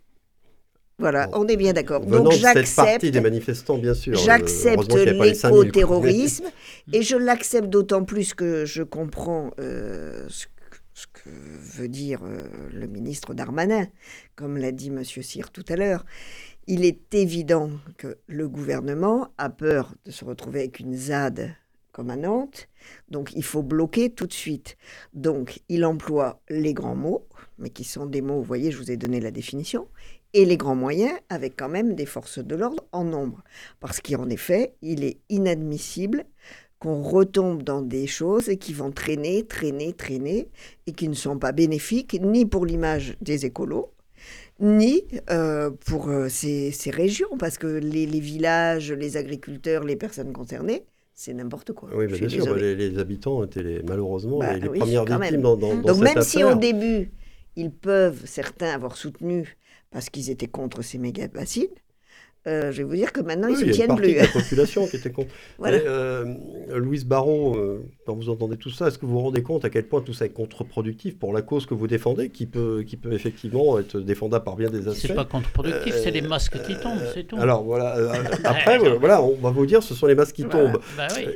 Speaker 3: Voilà, on est bien d'accord. Donc, j'accepte.
Speaker 2: des manifestants, bien sûr.
Speaker 3: J'accepte
Speaker 2: heureusement qu'il y avait pas les 5000
Speaker 3: l'éco-terrorisme et je l'accepte d'autant plus que je comprends euh, ce, ce que veut dire euh, le ministre Darmanin, comme l'a dit M. Cyr tout à l'heure. Il est évident que le gouvernement a peur de se retrouver avec une ZAD comme à Nantes, donc il faut bloquer tout de suite. Donc il emploie les grands mots, mais qui sont des mots, vous voyez, je vous ai donné la définition, et les grands moyens avec quand même des forces de l'ordre en nombre. Parce qu'en effet, il est inadmissible qu'on retombe dans des choses qui vont traîner, traîner, traîner, et qui ne sont pas bénéfiques ni pour l'image des écolos, ni euh, pour euh, ces, ces, régions, parce que les, les, villages, les agriculteurs, les personnes concernées, c'est n'importe quoi.
Speaker 2: Oui, bien sûr, les, les, habitants étaient les, malheureusement bah, les, oui, premières victimes dans, dans,
Speaker 3: dans
Speaker 2: Donc
Speaker 3: même
Speaker 2: affaire.
Speaker 3: si au début, ils peuvent, certains, avoir soutenu parce qu'ils étaient contre ces méga bassines, euh, je vais vous dire que maintenant,
Speaker 2: oui,
Speaker 3: ils ne tiennent plus.
Speaker 2: Il y a une partie de la population qui était contre. voilà. Euh, Louise Barrault, euh, quand vous entendez tout ça, est-ce que vous vous rendez compte à quel point tout ça est contre-productif pour la cause que vous défendez, qui peut, qui peut effectivement être défendable par bien des aspects
Speaker 5: C'est pas contre-productif, c'est les masques qui tombent, c'est tout.
Speaker 2: Alors voilà, après, voilà, on va vous dire, ce sont les masques qui
Speaker 5: Voilà.
Speaker 2: tombent.
Speaker 5: Bah oui.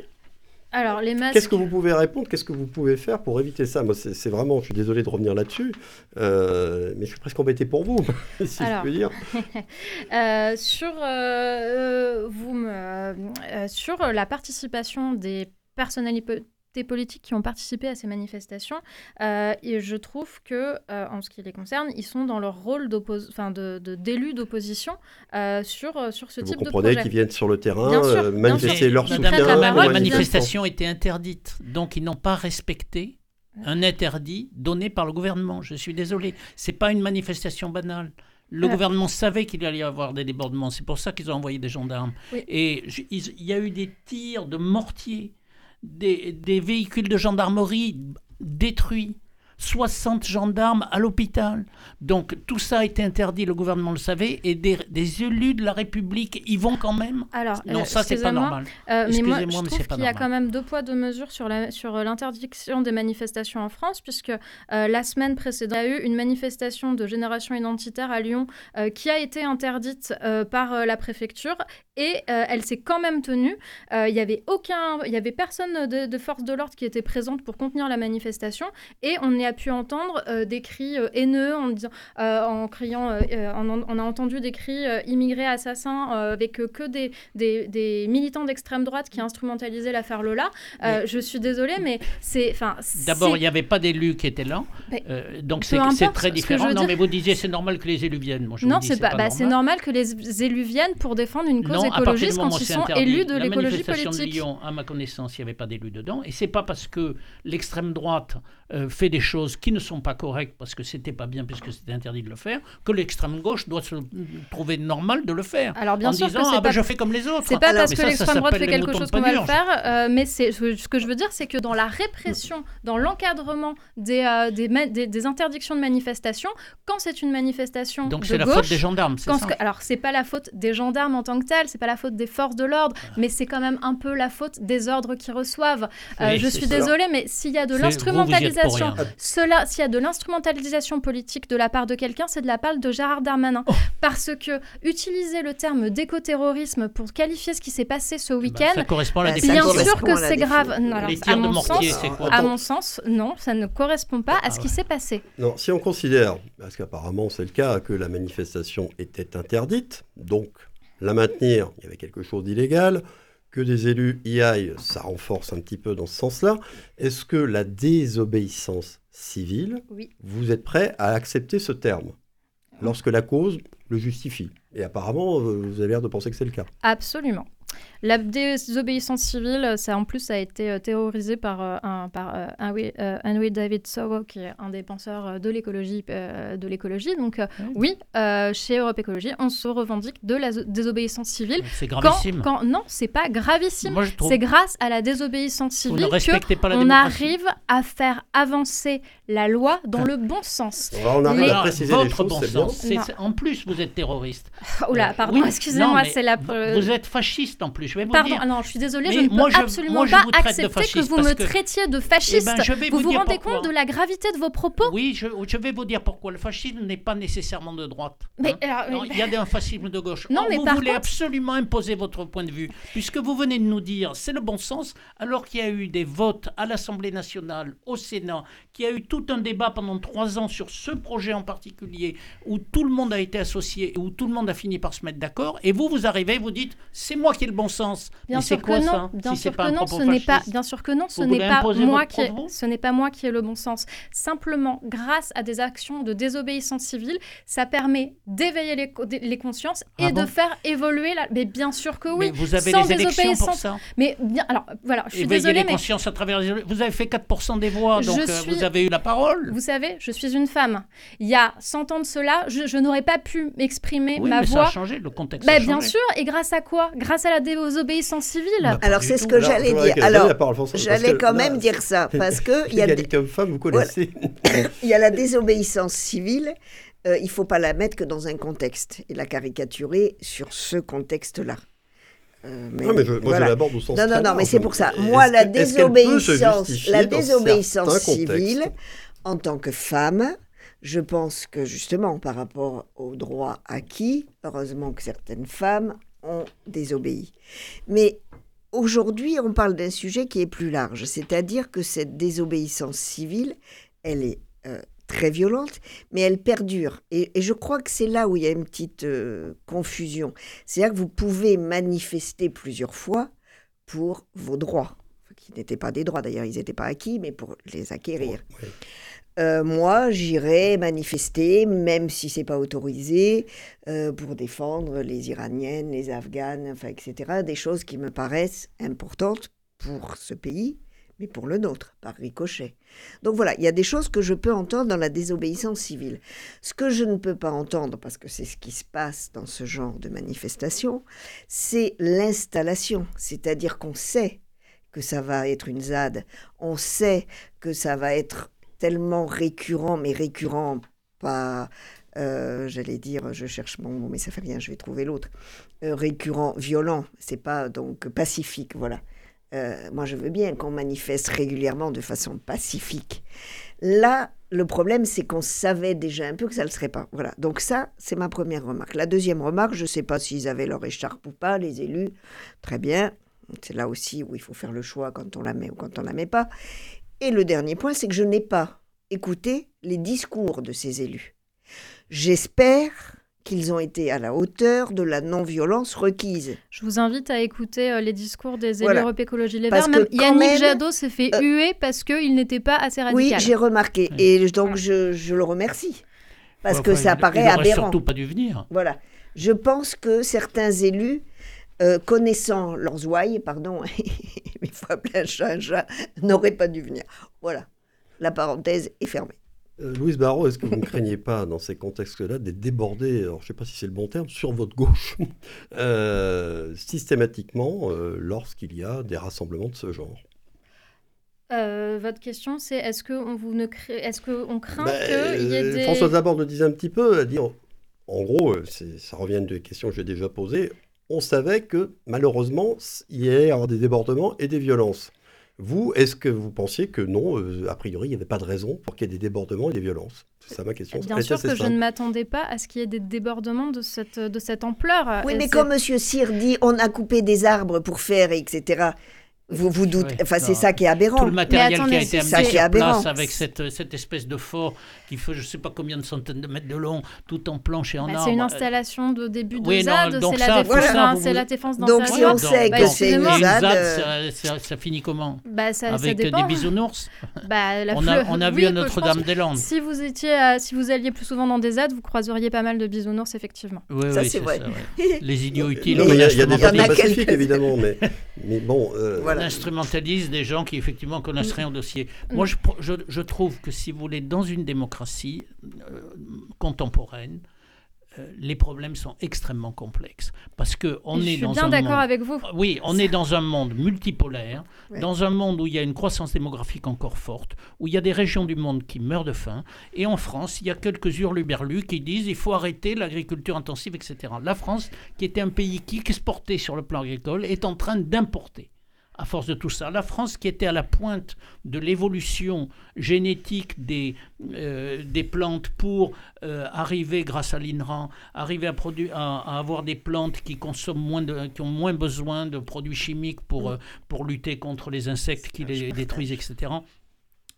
Speaker 4: Alors, les masques.
Speaker 2: Qu'est-ce que vous pouvez répondre Qu'est-ce que vous pouvez faire pour éviter ça? Moi, c'est vraiment, je suis désolé de revenir là-dessus, euh, mais je suis presque embêté pour vous, si
Speaker 4: Alors,
Speaker 2: je peux dire.
Speaker 4: euh, sur, euh, vous me, sur la participation des personnalités politiques qui ont participé à ces manifestations, euh, et je trouve que, euh, en ce qui les concerne, ils sont dans leur rôle d'élus d'opposition euh, sur, sur ce
Speaker 2: vous
Speaker 4: type de
Speaker 2: comprenez
Speaker 4: projet.
Speaker 2: qu'ils viennent sur le terrain
Speaker 4: Bien sûr,
Speaker 2: euh,
Speaker 4: bien
Speaker 2: manifester
Speaker 4: sûr.
Speaker 2: leur soutien.
Speaker 4: la parole,
Speaker 5: manifestation était interdite, donc ils n'ont pas respecté un interdit donné par le gouvernement. Je suis désolé, c'est pas une manifestation banale. Le
Speaker 4: Ah.
Speaker 5: gouvernement savait qu'il allait y avoir des débordements, c'est pour ça qu'ils ont envoyé des gendarmes.
Speaker 4: Oui.
Speaker 5: Et je- ils- il y a eu des tirs de mortiers, des, des véhicules de gendarmerie détruits. 60 gendarmes à l'hôpital. Donc tout ça a été interdit, le gouvernement le savait, et des, des élus de la République y vont quand même.
Speaker 4: Alors,
Speaker 5: Non,
Speaker 4: euh,
Speaker 5: ça c'est pas normal.
Speaker 4: Euh, mais moi, je
Speaker 5: mais
Speaker 4: trouve qu'il y a quand même deux poids, deux mesures sur euh, l'interdiction des manifestations en France, puisque euh, la semaine précédente, il y a eu une manifestation de génération identitaire à Lyon qui a été interdite par la préfecture et elle s'est quand même tenue. Il y avait aucun, il y avait personne de, de force de l'ordre qui était présente pour contenir la manifestation et on y a pu entendre euh, des cris euh, haineux en disant, euh, en criant, on, a entendu des cris immigrés assassins avec que des, des, des militants d'extrême droite qui instrumentalisaient l'affaire Lola. Je suis désolée, mais c'est, enfin,
Speaker 5: D'abord, il n'y avait pas d'élus qui étaient là,
Speaker 4: Mais
Speaker 5: donc c'est très différent. Non,
Speaker 4: dire-
Speaker 5: mais vous disiez c'est normal que les élus viennent. Moi, je
Speaker 4: non, c'est pas, bah, c'est normal que les élus viennent pour défendre une cause
Speaker 5: Non,
Speaker 4: écologiste quand ils sont
Speaker 5: interdit,
Speaker 4: élus de l'écologie
Speaker 5: manifestation de
Speaker 4: politique.
Speaker 5: Lyon, à ma connaissance, il n'y avait pas d'élus dedans. Et c'est pas parce que l'extrême droite euh, fait des choses qui ne sont pas correctes, parce que c'était pas bien, puisque c'était interdit de le faire, que l'extrême gauche doit se trouver normal de le faire.
Speaker 4: Alors bien
Speaker 5: en
Speaker 4: sûr
Speaker 5: disant,
Speaker 4: que c'est
Speaker 5: ah,
Speaker 4: pas
Speaker 5: je fais comme les autres.
Speaker 4: C'est pas
Speaker 3: Alors,
Speaker 4: parce que l'extrême droite fait quelque chose qu'on va le
Speaker 5: Panurge.
Speaker 4: faire, euh, mais c'est ce que je veux dire, c'est que dans la répression, dans l'encadrement des, euh, des, ma- des- des interdictions de manifestation, quand c'est une manifestation
Speaker 5: Donc c'est la faute des gendarmes, c'est ça
Speaker 4: que- alors c'est pas la faute des gendarmes en tant que tels, c'est pas la faute des forces de l'ordre, mais c'est quand même un peu la faute des ordres qu'ils reçoivent.
Speaker 5: Oui,
Speaker 4: je suis désolée, mais s'il y a de
Speaker 5: C'est-
Speaker 4: l'instrumentalisation, cela, s'il y a de l'instrumentalisation politique de la part de quelqu'un, c'est de la part de Gérard Darmanin,
Speaker 5: Oh.
Speaker 4: parce que utiliser le terme d'écoterrorisme pour qualifier ce qui s'est passé ce
Speaker 5: Bah,
Speaker 4: week-end.
Speaker 5: ça correspond à la
Speaker 3: Bah, ça
Speaker 4: Bien sûr que c'est grave. Non, alors,
Speaker 5: Les
Speaker 4: à
Speaker 5: tirs de
Speaker 4: mon
Speaker 5: mortier,
Speaker 4: sens,
Speaker 5: c'est quoi
Speaker 4: à mon sens, non, ça ne correspond pas à ce qui s'est passé.
Speaker 2: Non, si on considère, parce qu'apparemment c'est le cas, que la manifestation était interdite, donc la maintenir, il y avait quelque chose d'illégal, que des élus y aillent, ça renforce un petit peu dans ce sens-là. Est-ce que la désobéissance civile,
Speaker 4: Oui.
Speaker 2: vous êtes prêt à accepter ce terme? Lorsque la cause le justifie Et apparemment, euh, vous avez l'air de penser que c'est le cas.
Speaker 4: Absolument. La désobéissance civile, ça en plus ça a été euh, théorisé par, euh, un, par euh, Henry, euh, Henry David Thoreau, qui est un des penseurs euh, de l'écologie. euh, de l'écologie. Donc euh, oui, euh, chez Europe Écologie, on se revendique de la désobéissance civile.
Speaker 5: C'est
Speaker 4: Quand,
Speaker 5: gravissime.
Speaker 4: quand- non, c'est pas gravissime.
Speaker 5: Trouve
Speaker 4: C'est grâce à la désobéissance civile que
Speaker 5: respectez pas la
Speaker 4: on
Speaker 5: démocratie.
Speaker 4: arrive à faire avancer la loi dans le bon sens.
Speaker 2: On arrive
Speaker 4: Les-
Speaker 2: à préciser
Speaker 5: votre
Speaker 2: les choses,
Speaker 5: bon
Speaker 2: c'est bien.
Speaker 5: en plus, vous êtes terroriste. Euh,
Speaker 4: pardon,
Speaker 5: oui,
Speaker 4: excusez-moi, c'est la.
Speaker 5: Vous êtes fasciste en plus. je vais vous
Speaker 4: Pardon,
Speaker 5: dire.
Speaker 4: non, je suis désolée,
Speaker 5: Mais
Speaker 4: je ne peux
Speaker 5: moi,
Speaker 4: absolument
Speaker 5: moi,
Speaker 4: pas
Speaker 5: vous traite de
Speaker 4: accepter que vous me traitiez de fasciste.
Speaker 5: Eh ben, je vais
Speaker 4: vous
Speaker 5: vous
Speaker 4: rendez
Speaker 5: pourquoi.
Speaker 4: compte de la gravité de vos propos?
Speaker 5: Oui, je, je vais vous dire pourquoi. Le fascisme n'est pas nécessairement de droite.
Speaker 4: Mais,
Speaker 5: hein.
Speaker 4: alors,
Speaker 5: Non, il y a un fascisme de gauche.
Speaker 4: Non,
Speaker 5: Or,
Speaker 4: mais
Speaker 5: vous
Speaker 4: par
Speaker 5: voulez
Speaker 4: contre-
Speaker 5: absolument imposer votre point de vue, puisque vous venez de nous dire c'est le bon sens, alors qu'il y a eu des votes à l'Assemblée nationale, au Sénat, qu'il y a eu tout un débat pendant trois ans sur ce projet en particulier, où tout le monde a été associé, et où tout le monde a fini par se mettre d'accord, et vous, vous arrivez, vous dites c'est moi qui ai le bon sens.
Speaker 4: Bien
Speaker 5: mais c'est
Speaker 4: sûr
Speaker 5: quoi
Speaker 4: que non,
Speaker 5: ça
Speaker 4: bien
Speaker 5: si
Speaker 4: sûr
Speaker 5: pas
Speaker 4: que non, ce n'est pas, bien sûr que non, ce n'est pas moi qui, ai-
Speaker 5: propos
Speaker 4: ce n'est pas moi qui ai le bon sens. Simplement, grâce à des actions de désobéissance civile, ça permet d'éveiller les, les consciences
Speaker 5: Ah
Speaker 4: et de
Speaker 5: bon
Speaker 4: faire évoluer la. Mais bien sûr que oui.
Speaker 5: Mais vous avez
Speaker 4: sans
Speaker 5: les élections pour ça.
Speaker 4: Mais bien, alors voilà, je suis
Speaker 5: Éveiller
Speaker 4: désolée,
Speaker 5: les
Speaker 4: mais
Speaker 5: consciences à travers les... Vous avez fait 4% des voix,
Speaker 4: Je
Speaker 5: donc euh,
Speaker 4: suis-
Speaker 5: vous avez eu la parole.
Speaker 4: vous savez, je suis une femme. Il y a 100 ans de cela, je, je n'aurais pas pu m'exprimer
Speaker 5: Oui,
Speaker 4: ma
Speaker 5: mais ça
Speaker 4: voix.
Speaker 5: a changé, le contexte
Speaker 4: Bah,
Speaker 5: a
Speaker 4: bien
Speaker 5: changé.
Speaker 4: sûr, et grâce à quoi? Grâce à la désobéissance civile.
Speaker 5: Bah,
Speaker 3: Alors c'est ce que j'allais dire. Alors j'allais quand même dire ça parce que il y a des-
Speaker 2: Égalité homme-femme, vous connaissez.
Speaker 3: il y a la désobéissance civile. euh, il faut pas la mettre que dans un contexte et la caricaturer sur ce contexte-là. Euh, mais
Speaker 2: Non, mais je- moi,
Speaker 3: voilà.
Speaker 2: je l'aborde au sens
Speaker 3: Non, non, non, mais c'est pour ça. Moi, la désobéissance, la désobéissance civile, en tant que femme, je pense que justement, par rapport aux droits acquis, heureusement que certaines femmes ont désobéi. Mais aujourd'hui, on parle d'un sujet qui est plus large, c'est-à-dire que cette désobéissance civile, elle est euh, très violente, mais elle perdure. Et, et je crois que c'est là où il y a une petite euh, confusion. C'est-à-dire que vous pouvez manifester plusieurs fois pour vos droits, qui n'étaient pas des droits d'ailleurs, ils n'étaient pas acquis, mais pour les acquérir.
Speaker 2: Ouais.
Speaker 3: Euh, moi, j'irai manifester, même si c'est pas autorisé, euh, pour défendre les Iraniennes, les Afghanes, enfin, etc. Des choses qui me paraissent importantes pour ce pays, pour le nôtre, par ricochet. Donc voilà, il y a des choses que je peux entendre dans la désobéissance civile. Ce que je ne peux pas entendre, parce que c'est ce qui se passe dans ce genre de manifestation, c'est l'installation. C'est-à-dire qu'on sait que ça va être une ZAD, on sait que ça va être tellement récurrent, mais récurrent, pas, euh, j'allais dire, je cherche mon mot, mais ça fait rien, je vais trouver l'autre, Euh, récurrent, violent, c'est pas donc pacifique, voilà. Euh, moi, je veux bien qu'on manifeste régulièrement de façon pacifique. Là, le problème, c'est qu'on savait déjà un peu que ça ne le serait pas. Voilà. Donc ça, c'est ma première remarque. La deuxième remarque, je ne sais pas s'ils avaient leur écharpe ou pas, les élus. Très bien. C'est là aussi où il faut faire le choix quand on la met ou quand on la met pas. Et le dernier point, c'est que je n'ai pas écouté les discours de ces élus. J'espère qu'ils ont été à la hauteur de la non-violence requise.
Speaker 4: Je vous invite à écouter euh, les discours des élus
Speaker 3: Voilà.
Speaker 4: Europe Écologie Les Verts. Même Yannick
Speaker 3: même,
Speaker 4: Jadot s'est fait
Speaker 3: euh,
Speaker 4: huer parce qu'il n'était pas assez
Speaker 3: Oui,
Speaker 4: radical.
Speaker 3: j'ai remarqué.
Speaker 5: Oui.
Speaker 3: Et donc, je, je le remercie. Parce
Speaker 5: Enfin,
Speaker 3: que ça
Speaker 5: il-
Speaker 3: paraît
Speaker 5: il
Speaker 3: aberrant.
Speaker 5: surtout pas dû venir.
Speaker 3: Voilà. Je pense que certains élus, euh, connaissant leurs ouailles, pardon, il faut appeler un chat un chat, n'auraient pas dû venir. Voilà. La parenthèse est fermée.
Speaker 2: Euh, Louise Barrault, est-ce que vous ne craignez pas, dans ces contextes-là, d'être débordé, alors je ne sais pas si c'est le bon terme, sur votre gauche, euh, systématiquement, euh, lorsqu'il y a des rassemblements de ce genre?
Speaker 4: Euh, votre question, c'est est-ce qu'on vous ne crée... est-ce qu'on craint qu'il y ait des...
Speaker 2: Françoise Laborde le disait un petit peu, elle dit, en, en gros, ça revient des questions que j'ai déjà posées, on savait que malheureusement, il y avoir des débordements et des violences. Vous, est-ce que vous pensiez que non, euh, a priori, il n'y avait pas de raison pour qu'il y ait des débordements et des violences? C'est ça ma question.
Speaker 4: Bien sûr que je ne m'attendais pas à ce qu'il y ait des débordements de cette, de cette ampleur.
Speaker 3: Oui,
Speaker 4: Et
Speaker 3: mais quand M. Cyr dit on a coupé des arbres pour faire, etc., vous vous doutez. Enfin, c'est ça qui est aberrant.
Speaker 5: Tout le matériel qui a été
Speaker 4: c'est
Speaker 3: ça
Speaker 5: amené
Speaker 3: qui est
Speaker 5: sur place
Speaker 3: aberrant.
Speaker 5: avec cette, cette espèce de fort qui fait je ne sais pas combien de centaines de mètres de long, tout en planche et en
Speaker 4: Bah,
Speaker 5: arbre.
Speaker 4: c'est une
Speaker 5: euh,
Speaker 4: installation de début de
Speaker 5: Oui, non,
Speaker 4: ZAD,
Speaker 5: donc
Speaker 4: c'est
Speaker 5: ça,
Speaker 4: la défense,
Speaker 3: ça,
Speaker 5: vous-
Speaker 4: c'est la défense
Speaker 3: Donc, si on sait
Speaker 4: Bah,
Speaker 3: que c'est une ZAD,
Speaker 5: ZAD,
Speaker 3: euh,
Speaker 5: ça, ça- ça finit comment
Speaker 4: Bah, ça, ça
Speaker 5: Avec
Speaker 4: dépend.
Speaker 5: des bisounours
Speaker 4: Bah, la
Speaker 5: on a, on a
Speaker 4: oui,
Speaker 5: vu à Notre-Dame-des-Landes.
Speaker 4: Si vous étiez, à- si vous alliez plus souvent dans des ZAD, vous croiseriez pas mal de bisounours, effectivement.
Speaker 5: Oui,
Speaker 3: Ça,
Speaker 5: oui,
Speaker 3: c'est vrai.
Speaker 5: ça, ouais. Les idiots utiles.
Speaker 2: Non,
Speaker 3: Mais
Speaker 2: mais il y a, des gens pacifiques, évidemment, mais, mais bon, euh,
Speaker 3: Voilà.
Speaker 5: On instrumentalise des gens qui effectivement connaissent rien au dossier.
Speaker 4: Mm.
Speaker 5: Moi, je, pro- je, je trouve que si vous voulez, dans une démocratie euh, contemporaine, euh, les problèmes sont extrêmement complexes. Parce que on
Speaker 4: Je
Speaker 5: est
Speaker 4: suis
Speaker 5: dans
Speaker 4: bien
Speaker 5: un
Speaker 4: d'accord
Speaker 5: monde-
Speaker 4: avec vous.
Speaker 5: Oui, on est dans un monde multipolaire,
Speaker 3: Ouais.
Speaker 5: dans un monde où il y a une croissance démographique encore forte, où il y a des régions du monde qui meurent de faim, et en France, il y a quelques hurluberlus qui disent il faut arrêter l'agriculture intensive, etc. La France, qui était un pays qui exportait sur le plan agricole, est en train d'importer. À force de tout ça, la France, qui était à la pointe de l'évolution génétique des, euh, des plantes pour euh, arriver, grâce à l'INRAN, arriver à, à, à avoir des plantes qui consomment moins de, qui ont moins besoin de produits chimiques pour, euh, pour lutter contre les insectes qui les détruisent, etc.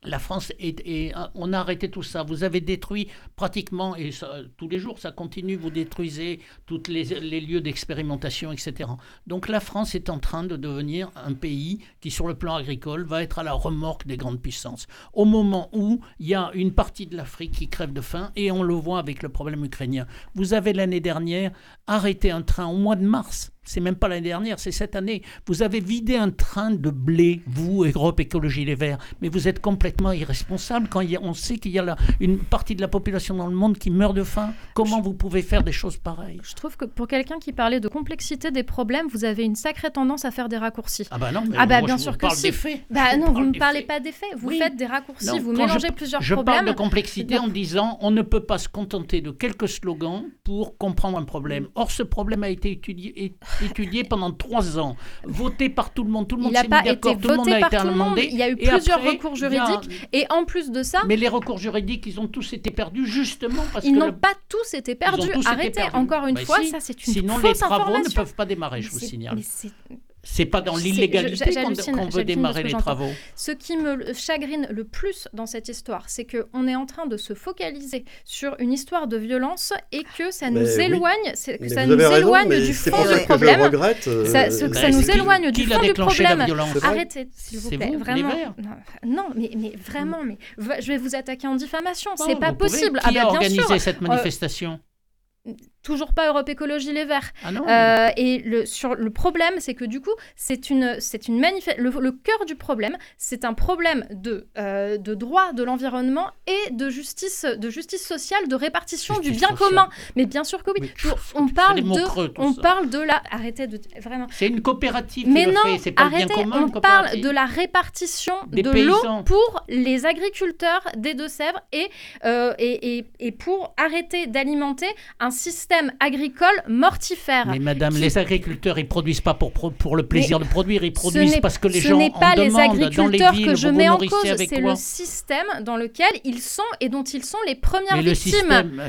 Speaker 5: La France, est, on a arrêté tout ça. Vous avez détruit pratiquement, et tous les jours ça continue, vous détruisez tous les lieux d'expérimentation, etc. Donc la France est en train de devenir un pays qui, sur le plan agricole, va être à la remorque des grandes puissances. Au moment où il y a une partie de l'Afrique qui crève de faim, et on le voit avec le problème ukrainien. Vous avez l'année dernière arrêté un train au mois de mars. C'est même pas l'année dernière, c'est cette année. Vous avez vidé un train de blé, vous, Europe Écologie Les Verts, mais vous êtes complètement irresponsable quand on sait qu'il y a là une partie de la population dans le monde qui meurt de faim. Comment vous pouvez faire des choses pareilles?
Speaker 4: Je trouve que pour quelqu'un qui parlait de complexité des problèmes, vous avez une sacrée tendance à faire des raccourcis.
Speaker 5: Ah bah non, mais
Speaker 4: Ah bah
Speaker 5: moi,
Speaker 4: bien
Speaker 5: je
Speaker 4: sûr
Speaker 5: vous
Speaker 4: que
Speaker 5: parle
Speaker 4: si.
Speaker 5: des faits.
Speaker 4: Bah
Speaker 5: Je
Speaker 4: non, vous ne parlez
Speaker 5: faits.
Speaker 4: pas des faits, vous
Speaker 5: Oui.
Speaker 4: faites des raccourcis,
Speaker 5: Non,
Speaker 4: vous mélangez
Speaker 5: je,
Speaker 4: plusieurs
Speaker 5: je
Speaker 4: problèmes.
Speaker 5: parle de complexité en disant on ne peut pas se contenter de quelques slogans pour comprendre un problème. Or, ce problème a été étudié, étudié pendant trois ans, voté par tout le monde. Tout le monde s'est mis d'accord, tout le monde a été amendé.
Speaker 4: Il y a eu plusieurs
Speaker 5: après,
Speaker 4: recours
Speaker 5: a-
Speaker 4: juridiques. Et en plus de ça,
Speaker 5: Mais les recours juridiques, ils ont tous été perdus justement parce
Speaker 4: ils
Speaker 5: que
Speaker 4: n'ont
Speaker 5: le-
Speaker 4: pas tous été
Speaker 5: ils
Speaker 4: perdus.
Speaker 5: tous été
Speaker 4: Arrêtez,
Speaker 5: perdus.
Speaker 4: encore une
Speaker 5: Bah
Speaker 4: fois,
Speaker 5: si,
Speaker 4: ça c'est une
Speaker 5: Sinon, les
Speaker 4: fausse
Speaker 5: travaux ne peuvent pas démarrer, je vous signale.
Speaker 4: C'est-
Speaker 5: pas dans l'illégalité qu'on veut démarrer les travaux.
Speaker 4: Ce qui me chagrine le plus dans cette histoire, c'est qu'on est en train de se focaliser sur une histoire de violence et que ça
Speaker 2: Mais
Speaker 4: nous
Speaker 2: oui.
Speaker 4: éloigne, que ça nous
Speaker 2: raison,
Speaker 4: éloigne du
Speaker 2: c'est
Speaker 4: fond
Speaker 2: pour ça
Speaker 4: du
Speaker 2: que
Speaker 4: problème.
Speaker 2: je regrette. euh,
Speaker 4: Ça- ce- que
Speaker 5: Bah,
Speaker 4: ça nous éloigne du fond du problème. Arrêtez, s'il vous plaît,
Speaker 5: vous,
Speaker 4: vraiment. Non, non, mais, mais vraiment, mais je vais vous attaquer en diffamation. C'est pas
Speaker 5: vous pouvez.
Speaker 4: possible.
Speaker 5: Qui
Speaker 4: ah
Speaker 5: a
Speaker 4: bah, bien
Speaker 5: organisé cette manifestation?
Speaker 4: Toujours pas Europe Écologie Les Verts.
Speaker 5: Ah non
Speaker 4: Euh, et le, sur, le problème, c'est que du coup, c'est une, c'est une manifeste. Le, le cœur du problème, c'est un problème de, euh, de droit de l'environnement et de justice, de justice sociale, de répartition du
Speaker 5: Justice
Speaker 4: bien
Speaker 5: sociale.
Speaker 4: commun. Mais bien sûr que oui.
Speaker 5: Mais
Speaker 4: on parle de,
Speaker 5: creux,
Speaker 4: on
Speaker 5: ça.
Speaker 4: parle de la. Arrêtez de vraiment.
Speaker 5: C'est une coopérative
Speaker 4: Mais non,
Speaker 5: fait, pas
Speaker 4: arrêtez,
Speaker 5: bien commun.
Speaker 4: on parle de la répartition
Speaker 5: Des
Speaker 4: de l'eau pour les agriculteurs des Deux-Sèvres et, euh, et, et, et pour arrêter d'alimenter un système agricole mortifère.
Speaker 5: Mais madame,
Speaker 4: qui-
Speaker 5: les agriculteurs, ils produisent pas pour, le plaisir de produire, ils
Speaker 4: Ce
Speaker 5: produisent
Speaker 4: n'est-
Speaker 5: parce que les
Speaker 4: ce
Speaker 5: gens
Speaker 4: n'est
Speaker 5: en
Speaker 4: pas les
Speaker 5: demandent dans les
Speaker 4: agriculteurs
Speaker 5: villes.
Speaker 4: que je mets en cause, c'est le système dans lequel ils sont et dont ils sont les premières
Speaker 5: Mais le
Speaker 4: victimes.
Speaker 5: système,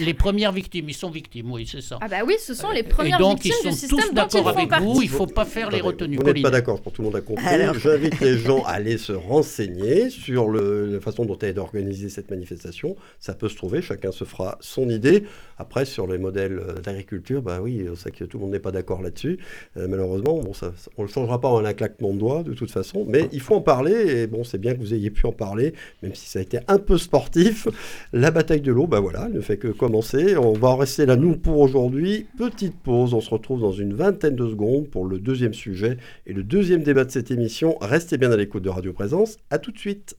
Speaker 5: les premières victimes, ils sont victimes, oui, c'est ça.
Speaker 4: Ah bah oui, ce sont les
Speaker 5: Et
Speaker 4: premières
Speaker 5: donc, ils
Speaker 4: victimes
Speaker 5: sont
Speaker 4: du système
Speaker 5: tous
Speaker 4: dont ils
Speaker 5: d'accord avec
Speaker 4: partie.
Speaker 5: vous, il faut pas faire les retenues.
Speaker 2: Vous n'êtes pas d'accord, pour tout le monde a compris.
Speaker 3: Alors.
Speaker 2: J'invite les gens à aller se renseigner sur le- la façon dont est organisée cette manifestation. Ça peut se trouver, chacun se fera son idée. Après, sur les modèles euh, d'agriculture, bah oui, on sait que tout le monde n'est pas d'accord là-dessus. Euh, malheureusement, bon, ça- on ne le changera pas en un claquement de doigts, de toute façon. Mais il faut en parler, et bon, c'est bien que vous ayez pu en parler, même si ça a été un peu sportif. La bataille de l'eau, bah voilà, elle ne fait que commencer. On va en rester là, nous, pour aujourd'hui. Petite pause, on se retrouve dans une vingtaine de secondes pour le deuxième sujet et le deuxième débat de cette émission. Restez bien à l'écoute de Radio Présence. À tout de suite.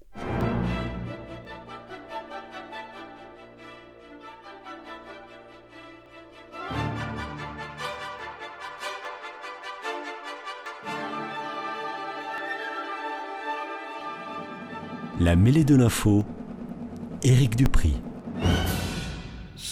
Speaker 1: La mêlée de l'info, Éric Dupri.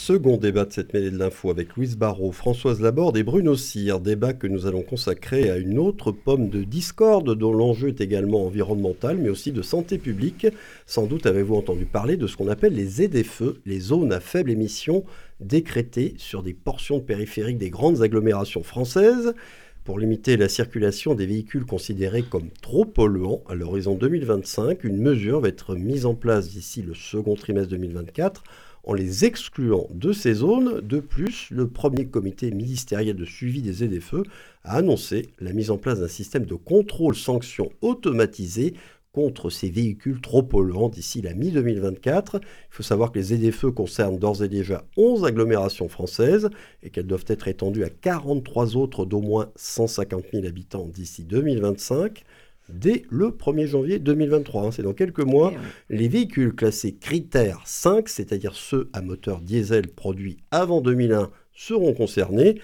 Speaker 2: Second débat de cette mêlée de l'info avec Louise Barrault, Françoise Laborde et Bruno Cyr. Débat que nous allons consacrer à une autre pomme de discorde dont l'enjeu est également environnemental mais aussi de santé publique. Sans doute avez-vous entendu parler de ce qu'on appelle les ZFE, les zones à faible émission décrétées sur des portions périphériques des grandes agglomérations françaises. Pour limiter la circulation des véhicules considérés comme trop polluants à l'horizon 2025, une mesure va être mise en place d'ici le second trimestre 2024 en les excluant de ces zones. De plus, le premier comité ministériel de suivi des ZFE a annoncé la mise en place d'un système de contrôle-sanction automatisé contre ces véhicules trop polluants d'ici la mi-2024. Il faut savoir que les ZFE concernent d'ores et déjà 11 agglomérations françaises et qu'elles doivent être étendues à 43 autres d'au moins 150 000 habitants d'ici 2025. Dès le 1er janvier 2023. Hein. C'est dans quelques mois.
Speaker 3: Eh
Speaker 2: Les véhicules classés critères 5, c'est-à-dire ceux à moteur diesel produits avant 2001, seront concernés.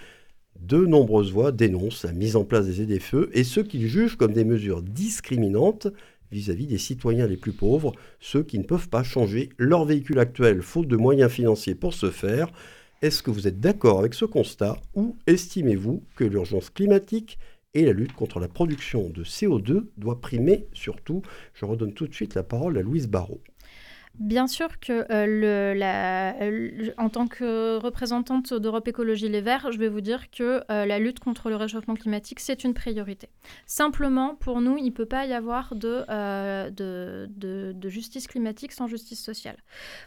Speaker 2: De nombreuses voix dénoncent la mise en place des ZFE et ceux qu'ils jugent comme des mesures discriminantes vis-à-vis des citoyens les plus pauvres, ceux qui ne peuvent pas changer leur véhicule actuel faute de moyens financiers pour ce faire. Est-ce que vous êtes d'accord avec ce constat ou estimez-vous que l'urgence climatique et la lutte contre la production de CO2 doit primer surtout Je redonne tout de suite la parole à Louise Barrault.
Speaker 4: Bien sûr que euh, le, la, le- en tant que représentante d'Europe Écologie Les Verts, je vais vous dire que euh, la lutte contre le réchauffement climatique, c'est une priorité. Simplement, pour nous, il ne peut pas y avoir de, euh, de, de- justice climatique sans justice sociale.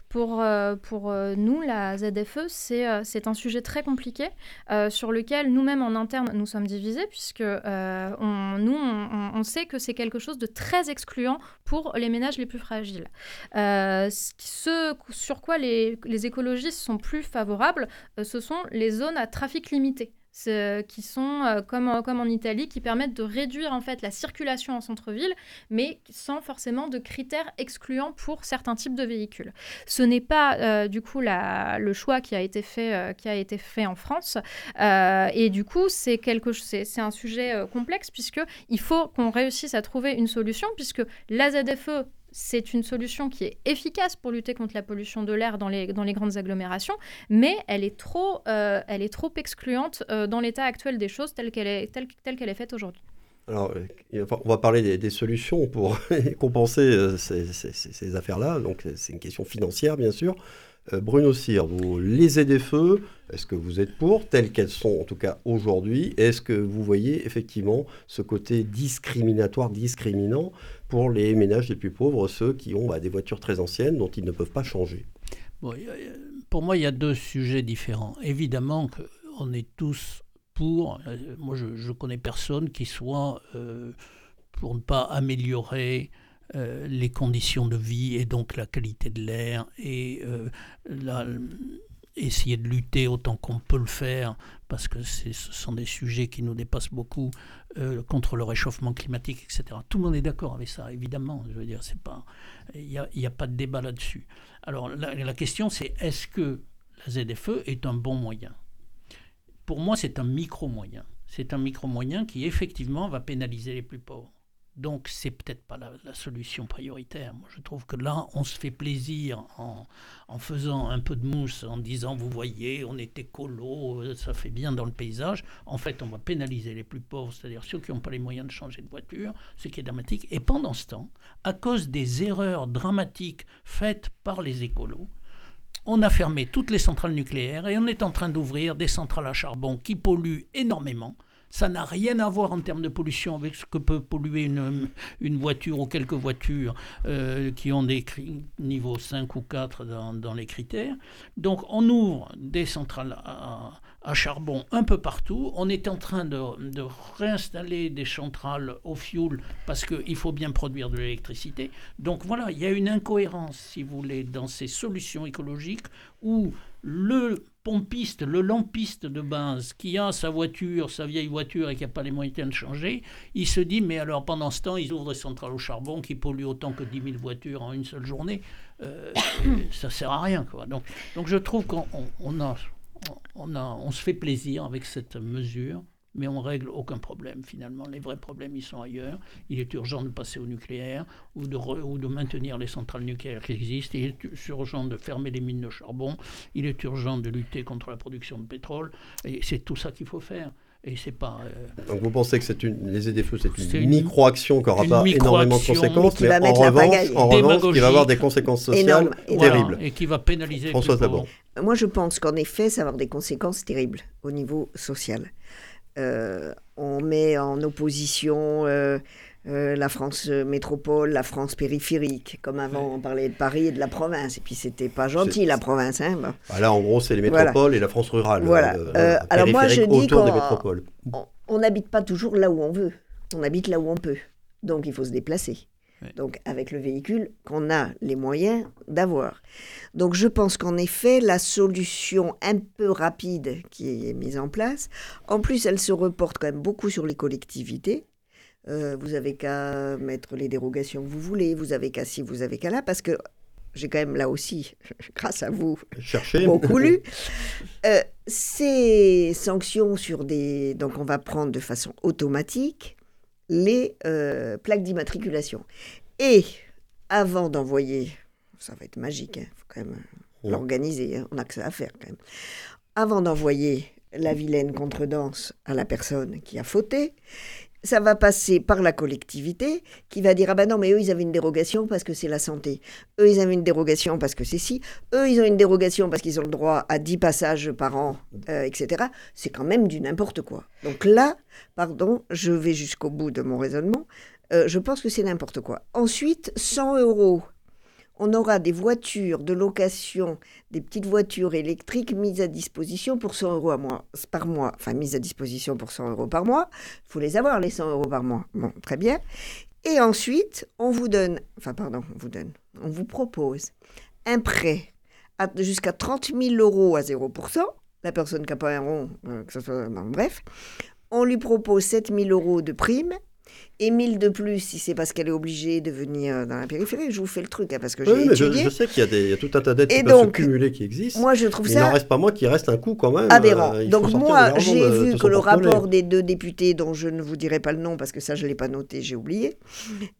Speaker 4: Pour, euh, pour euh, nous, la ZFE, c'est euh, un sujet très compliqué euh, sur lequel nous-mêmes en interne, nous sommes divisés, puisque euh, on, nous, on, sait que c'est quelque chose de très excluant pour les ménages les plus fragiles. Euh, qui- ce sur quoi les, écologistes sont plus favorables, euh, ce sont les zones à trafic limité. Qui sont euh, comme, en- Italie, qui permettent de réduire en fait la circulation en centre-ville, mais sans forcément de critères excluants pour certains types de véhicules. Ce n'est pas euh, du coup le choix qui a été fait, euh, qui a été fait en France, Euh, et du coup c'est quelque, c'est un sujet euh, complexe puisque il faut qu'on réussisse à trouver une solution puisque la ZFE c'est une solution qui est efficace pour lutter contre la pollution de l'air dans les, grandes agglomérations, mais elle est trop, euh, elle est trop excluante euh, dans l'état actuel des choses telle qu'elle est, faite aujourd'hui.
Speaker 2: Alors, euh, on va parler des, solutions pour compenser ces, ces- affaires-là. Donc, c'est une question financière, bien sûr. Euh, Bruno Cyr, vous, les ZFE, est-ce que vous êtes pour, telles qu'elles sont en tout cas aujourd'hui? Est-ce que vous voyez effectivement ce côté discriminatoire, discriminant pour les ménages les plus pauvres, ceux qui ont bah, des voitures très anciennes dont ils ne peuvent pas changer?
Speaker 5: Pour moi, il y a deux sujets différents. Évidemment qu'on est tous pour. euh, moi, je ne connais personne qui soit euh, pour ne pas améliorer euh, les conditions de vie et donc la qualité de l'air et euh, essayer de lutter autant qu'on peut le faire parce que ce sont des sujets qui nous dépassent beaucoup euh, contre le réchauffement climatique, etc. Tout le monde est d'accord avec ça, évidemment. Je veux dire, c'est pas, il n'y a, y a pas de débat là-dessus. Alors la, la question c'est est-ce que la ZFE est un bon moyen? Pour moi, c'est un micro-moyen. C'est un micro-moyen qui effectivement va pénaliser les plus pauvres. Donc c'est peut-être pas la, solution prioritaire. Moi, je trouve que là, on se fait plaisir en, en faisant un peu de mousse, en disant, vous voyez, on est écolo, euh, ça fait bien dans le paysage. En fait, on va pénaliser les plus pauvres, c'est-à-dire ceux qui n'ont pas les moyens de changer de voiture, ce qui est dramatique. Et pendant ce temps, à cause des erreurs dramatiques faites par les écolos, on a fermé toutes les centrales nucléaires et on est en train d'ouvrir des centrales à charbon qui polluent énormément. Ça n'a rien à voir en termes de pollution avec ce que peut polluer une, voiture ou quelques voitures euh, qui ont des niveaux 5 ou 4 dans, les critères. Donc on ouvre des centrales à, à charbon un peu partout. On est en train de, de réinstaller des centrales au fioul parce qu'il faut bien produire de l'électricité. Donc voilà, il y a une incohérence, si vous voulez, dans ces solutions écologiques où le pompiste, le lampiste de base qui a sa voiture, sa vieille voiture et qui n'a pas les moyens de changer, il se dit mais alors pendant ce temps ils ouvrent des centrales au charbon qui polluent autant que 10 000 voitures en une seule journée, euh, ça sert à rien quoi. Donc, donc je trouve qu'on on- a, on, a, on se fait plaisir avec cette mesure. Mais on règle aucun problème finalement. Les vrais problèmes, ils sont ailleurs. Il est urgent de passer au nucléaire ou de, re- ou de maintenir les centrales nucléaires qui existent. Il est urgent de fermer les mines de charbon. Il est urgent de lutter contre la production de pétrole. Et c'est tout ça qu'il faut faire. Et c'est pas. euh,
Speaker 2: Donc vous pensez que c'est une, les ZFE, c'est une,
Speaker 5: C'est une-
Speaker 2: micro-action qui n'aura pas énormément de conséquences,
Speaker 3: mais qui
Speaker 2: mais
Speaker 3: va
Speaker 2: en
Speaker 3: mettre la
Speaker 2: revanche, en revanche, qui va avoir des conséquences sociales
Speaker 3: Énorme, énorme.
Speaker 2: terribles.
Speaker 5: voilà, et qui va pénaliser les
Speaker 2: François.
Speaker 3: Moi, je pense qu'en effet, ça va avoir des conséquences terribles au niveau social. Euh, on met en opposition euh, euh, la France métropole, la France périphérique. Comme avant, on parlait de Paris et de la province. Et puis, c'était pas gentil, la province. Hein.
Speaker 2: Ah, Là, en gros, c'est les
Speaker 3: Voilà.
Speaker 2: métropoles et la France rurale.
Speaker 3: Voilà. alors moi, je dis qu'on- n'habite pas toujours là où on veut. On habite là où on peut. Donc, il faut se déplacer. Donc, avec le véhicule qu'on a les moyens d'avoir. Donc, je pense qu'en effet, la solution un peu rapide qui est mise en place, en plus, elle se reporte quand même beaucoup sur les collectivités. euh, vous avez qu'à mettre les dérogations que vous voulez, vous avez qu'à ci, vous avez qu'à là, parce que j'ai quand même là aussi, grâce à vous, beaucoup lu. Euh, ces sanctions sur des... Donc on va prendre de façon automatique les euh, plaques d'immatriculation. Et avant d'envoyer, ça va être magique, il faut quand même
Speaker 2: Ouais.
Speaker 3: l'organiser, hein, on a que ça à faire quand même. Avant d'envoyer la vilaine contredanse à la personne qui a fauté, ça va passer par la collectivité qui va dire ah ben non mais eux ils avaient une dérogation parce que c'est la santé, eux ils avaient une dérogation parce que c'est si, eux ils ont une dérogation parce qu'ils ont le droit à 10 passages par an, euh, etc. C'est quand même du n'importe quoi. Donc là, pardon, je vais jusqu'au bout de mon raisonnement, euh, je pense que c'est n'importe quoi. Ensuite, 100 euros. On aura des voitures de location, des petites voitures électriques mises à disposition pour 100 euros par mois. Enfin, mises à disposition pour 100 euros par mois. Il faut les avoir, les 100 euros par mois. Bon, très bien. Et ensuite, on vous donne, enfin, pardon, on vous donne, on vous propose un prêt jusqu'à 30 000 euros à 0%. La personne qui n'a pas un rond, euh, que ce soit, bref. On lui propose 7 000 euros de prime et 1000 de plus si c'est parce qu'elle est obligée de venir dans la périphérie. Je vous fais le truc hein, parce que j'ai
Speaker 2: Oui, mais je,
Speaker 3: étudié.
Speaker 2: je sais qu'il y, y a tout un tas d'aides qui peuvent se
Speaker 3: donc,
Speaker 2: cumuler qui existent.
Speaker 3: Moi, je trouve
Speaker 2: mais il n'en
Speaker 3: ça
Speaker 2: reste pas moins qu'il reste un coût quand même.
Speaker 3: aberrant.
Speaker 2: euh,
Speaker 3: Donc moi, j'ai vu que le rapport des deux députés, dont je ne vous dirai pas le nom parce que ça, je ne l'ai pas noté, j'ai oublié,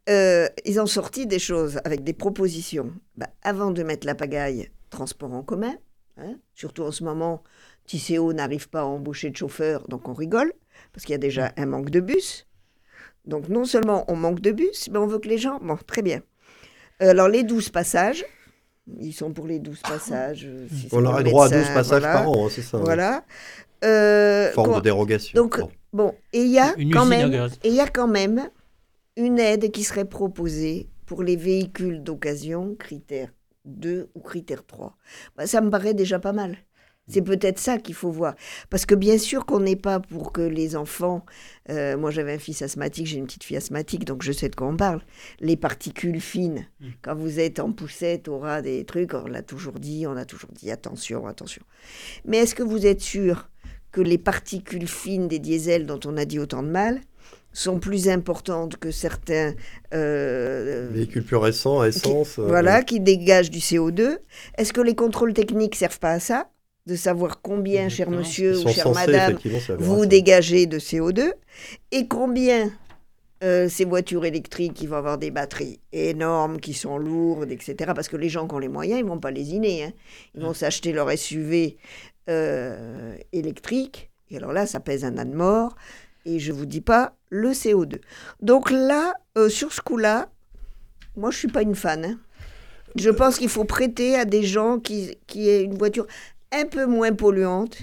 Speaker 3: euh, ils ont sorti des choses avec des propositions. Bah, avant de mettre la pagaille, transport en commun, hein, surtout en ce moment, Tisséo n'arrive pas à embaucher de chauffeurs, donc on rigole, parce qu'il y a déjà un manque de bus. Donc non seulement on manque de bus, mais on veut que les gens... Bon, très bien. Euh, alors les 12 passages, ils sont pour les 12 passages. euh, si
Speaker 2: On aurait
Speaker 3: le
Speaker 2: droit à
Speaker 3: médecin,
Speaker 2: 12 passages
Speaker 3: voilà.
Speaker 2: par an, hein, c'est ça. hein.
Speaker 3: Voilà. Euh,
Speaker 2: Forme de dérogation.
Speaker 3: donc,
Speaker 2: Bon.
Speaker 3: bon, et il y a
Speaker 5: Une
Speaker 3: quand
Speaker 5: usine à
Speaker 3: même,
Speaker 5: gaz.
Speaker 3: et il y a quand même une aide qui serait proposée pour les véhicules d'occasion, critère 2 ou critère 3. Bah, ça me paraît déjà pas mal. C'est peut-être ça qu'il faut voir. Parce que bien sûr qu'on n'est pas pour que les enfants... euh, moi j'avais un fils asthmatique, j'ai une petite fille asthmatique, donc je sais de quoi on parle. Les particules fines,
Speaker 5: Mm.
Speaker 3: quand vous êtes en poussette, aura des trucs, on l'a toujours dit, on a toujours dit attention, attention. Mais est-ce que vous êtes sûr que les particules fines des diesels dont on a dit autant de mal sont plus importantes que certains euh,
Speaker 2: Véhicules plus récents, essence. euh,
Speaker 3: voilà, qui dégagent du CO2. Est-ce que les contrôles techniques servent pas à ça? De savoir combien, cher monsieur ou chère madame, vous dégagez de CO2 et combien euh, ces voitures électriques qui vont avoir des batteries énormes, qui sont lourdes, etc. Parce que les gens qui ont les moyens, ils vont pas lésiner. Hein. Ils vont s'acheter leur SUV euh, électrique. Et alors là, ça pèse un âne mort. Et je vous dis pas le CO2. Donc là, euh, sur ce coup-là, moi, je suis pas une fan. hein. Je pense qu'il faut prêter à des gens qui, qui aient une voiture un peu moins polluante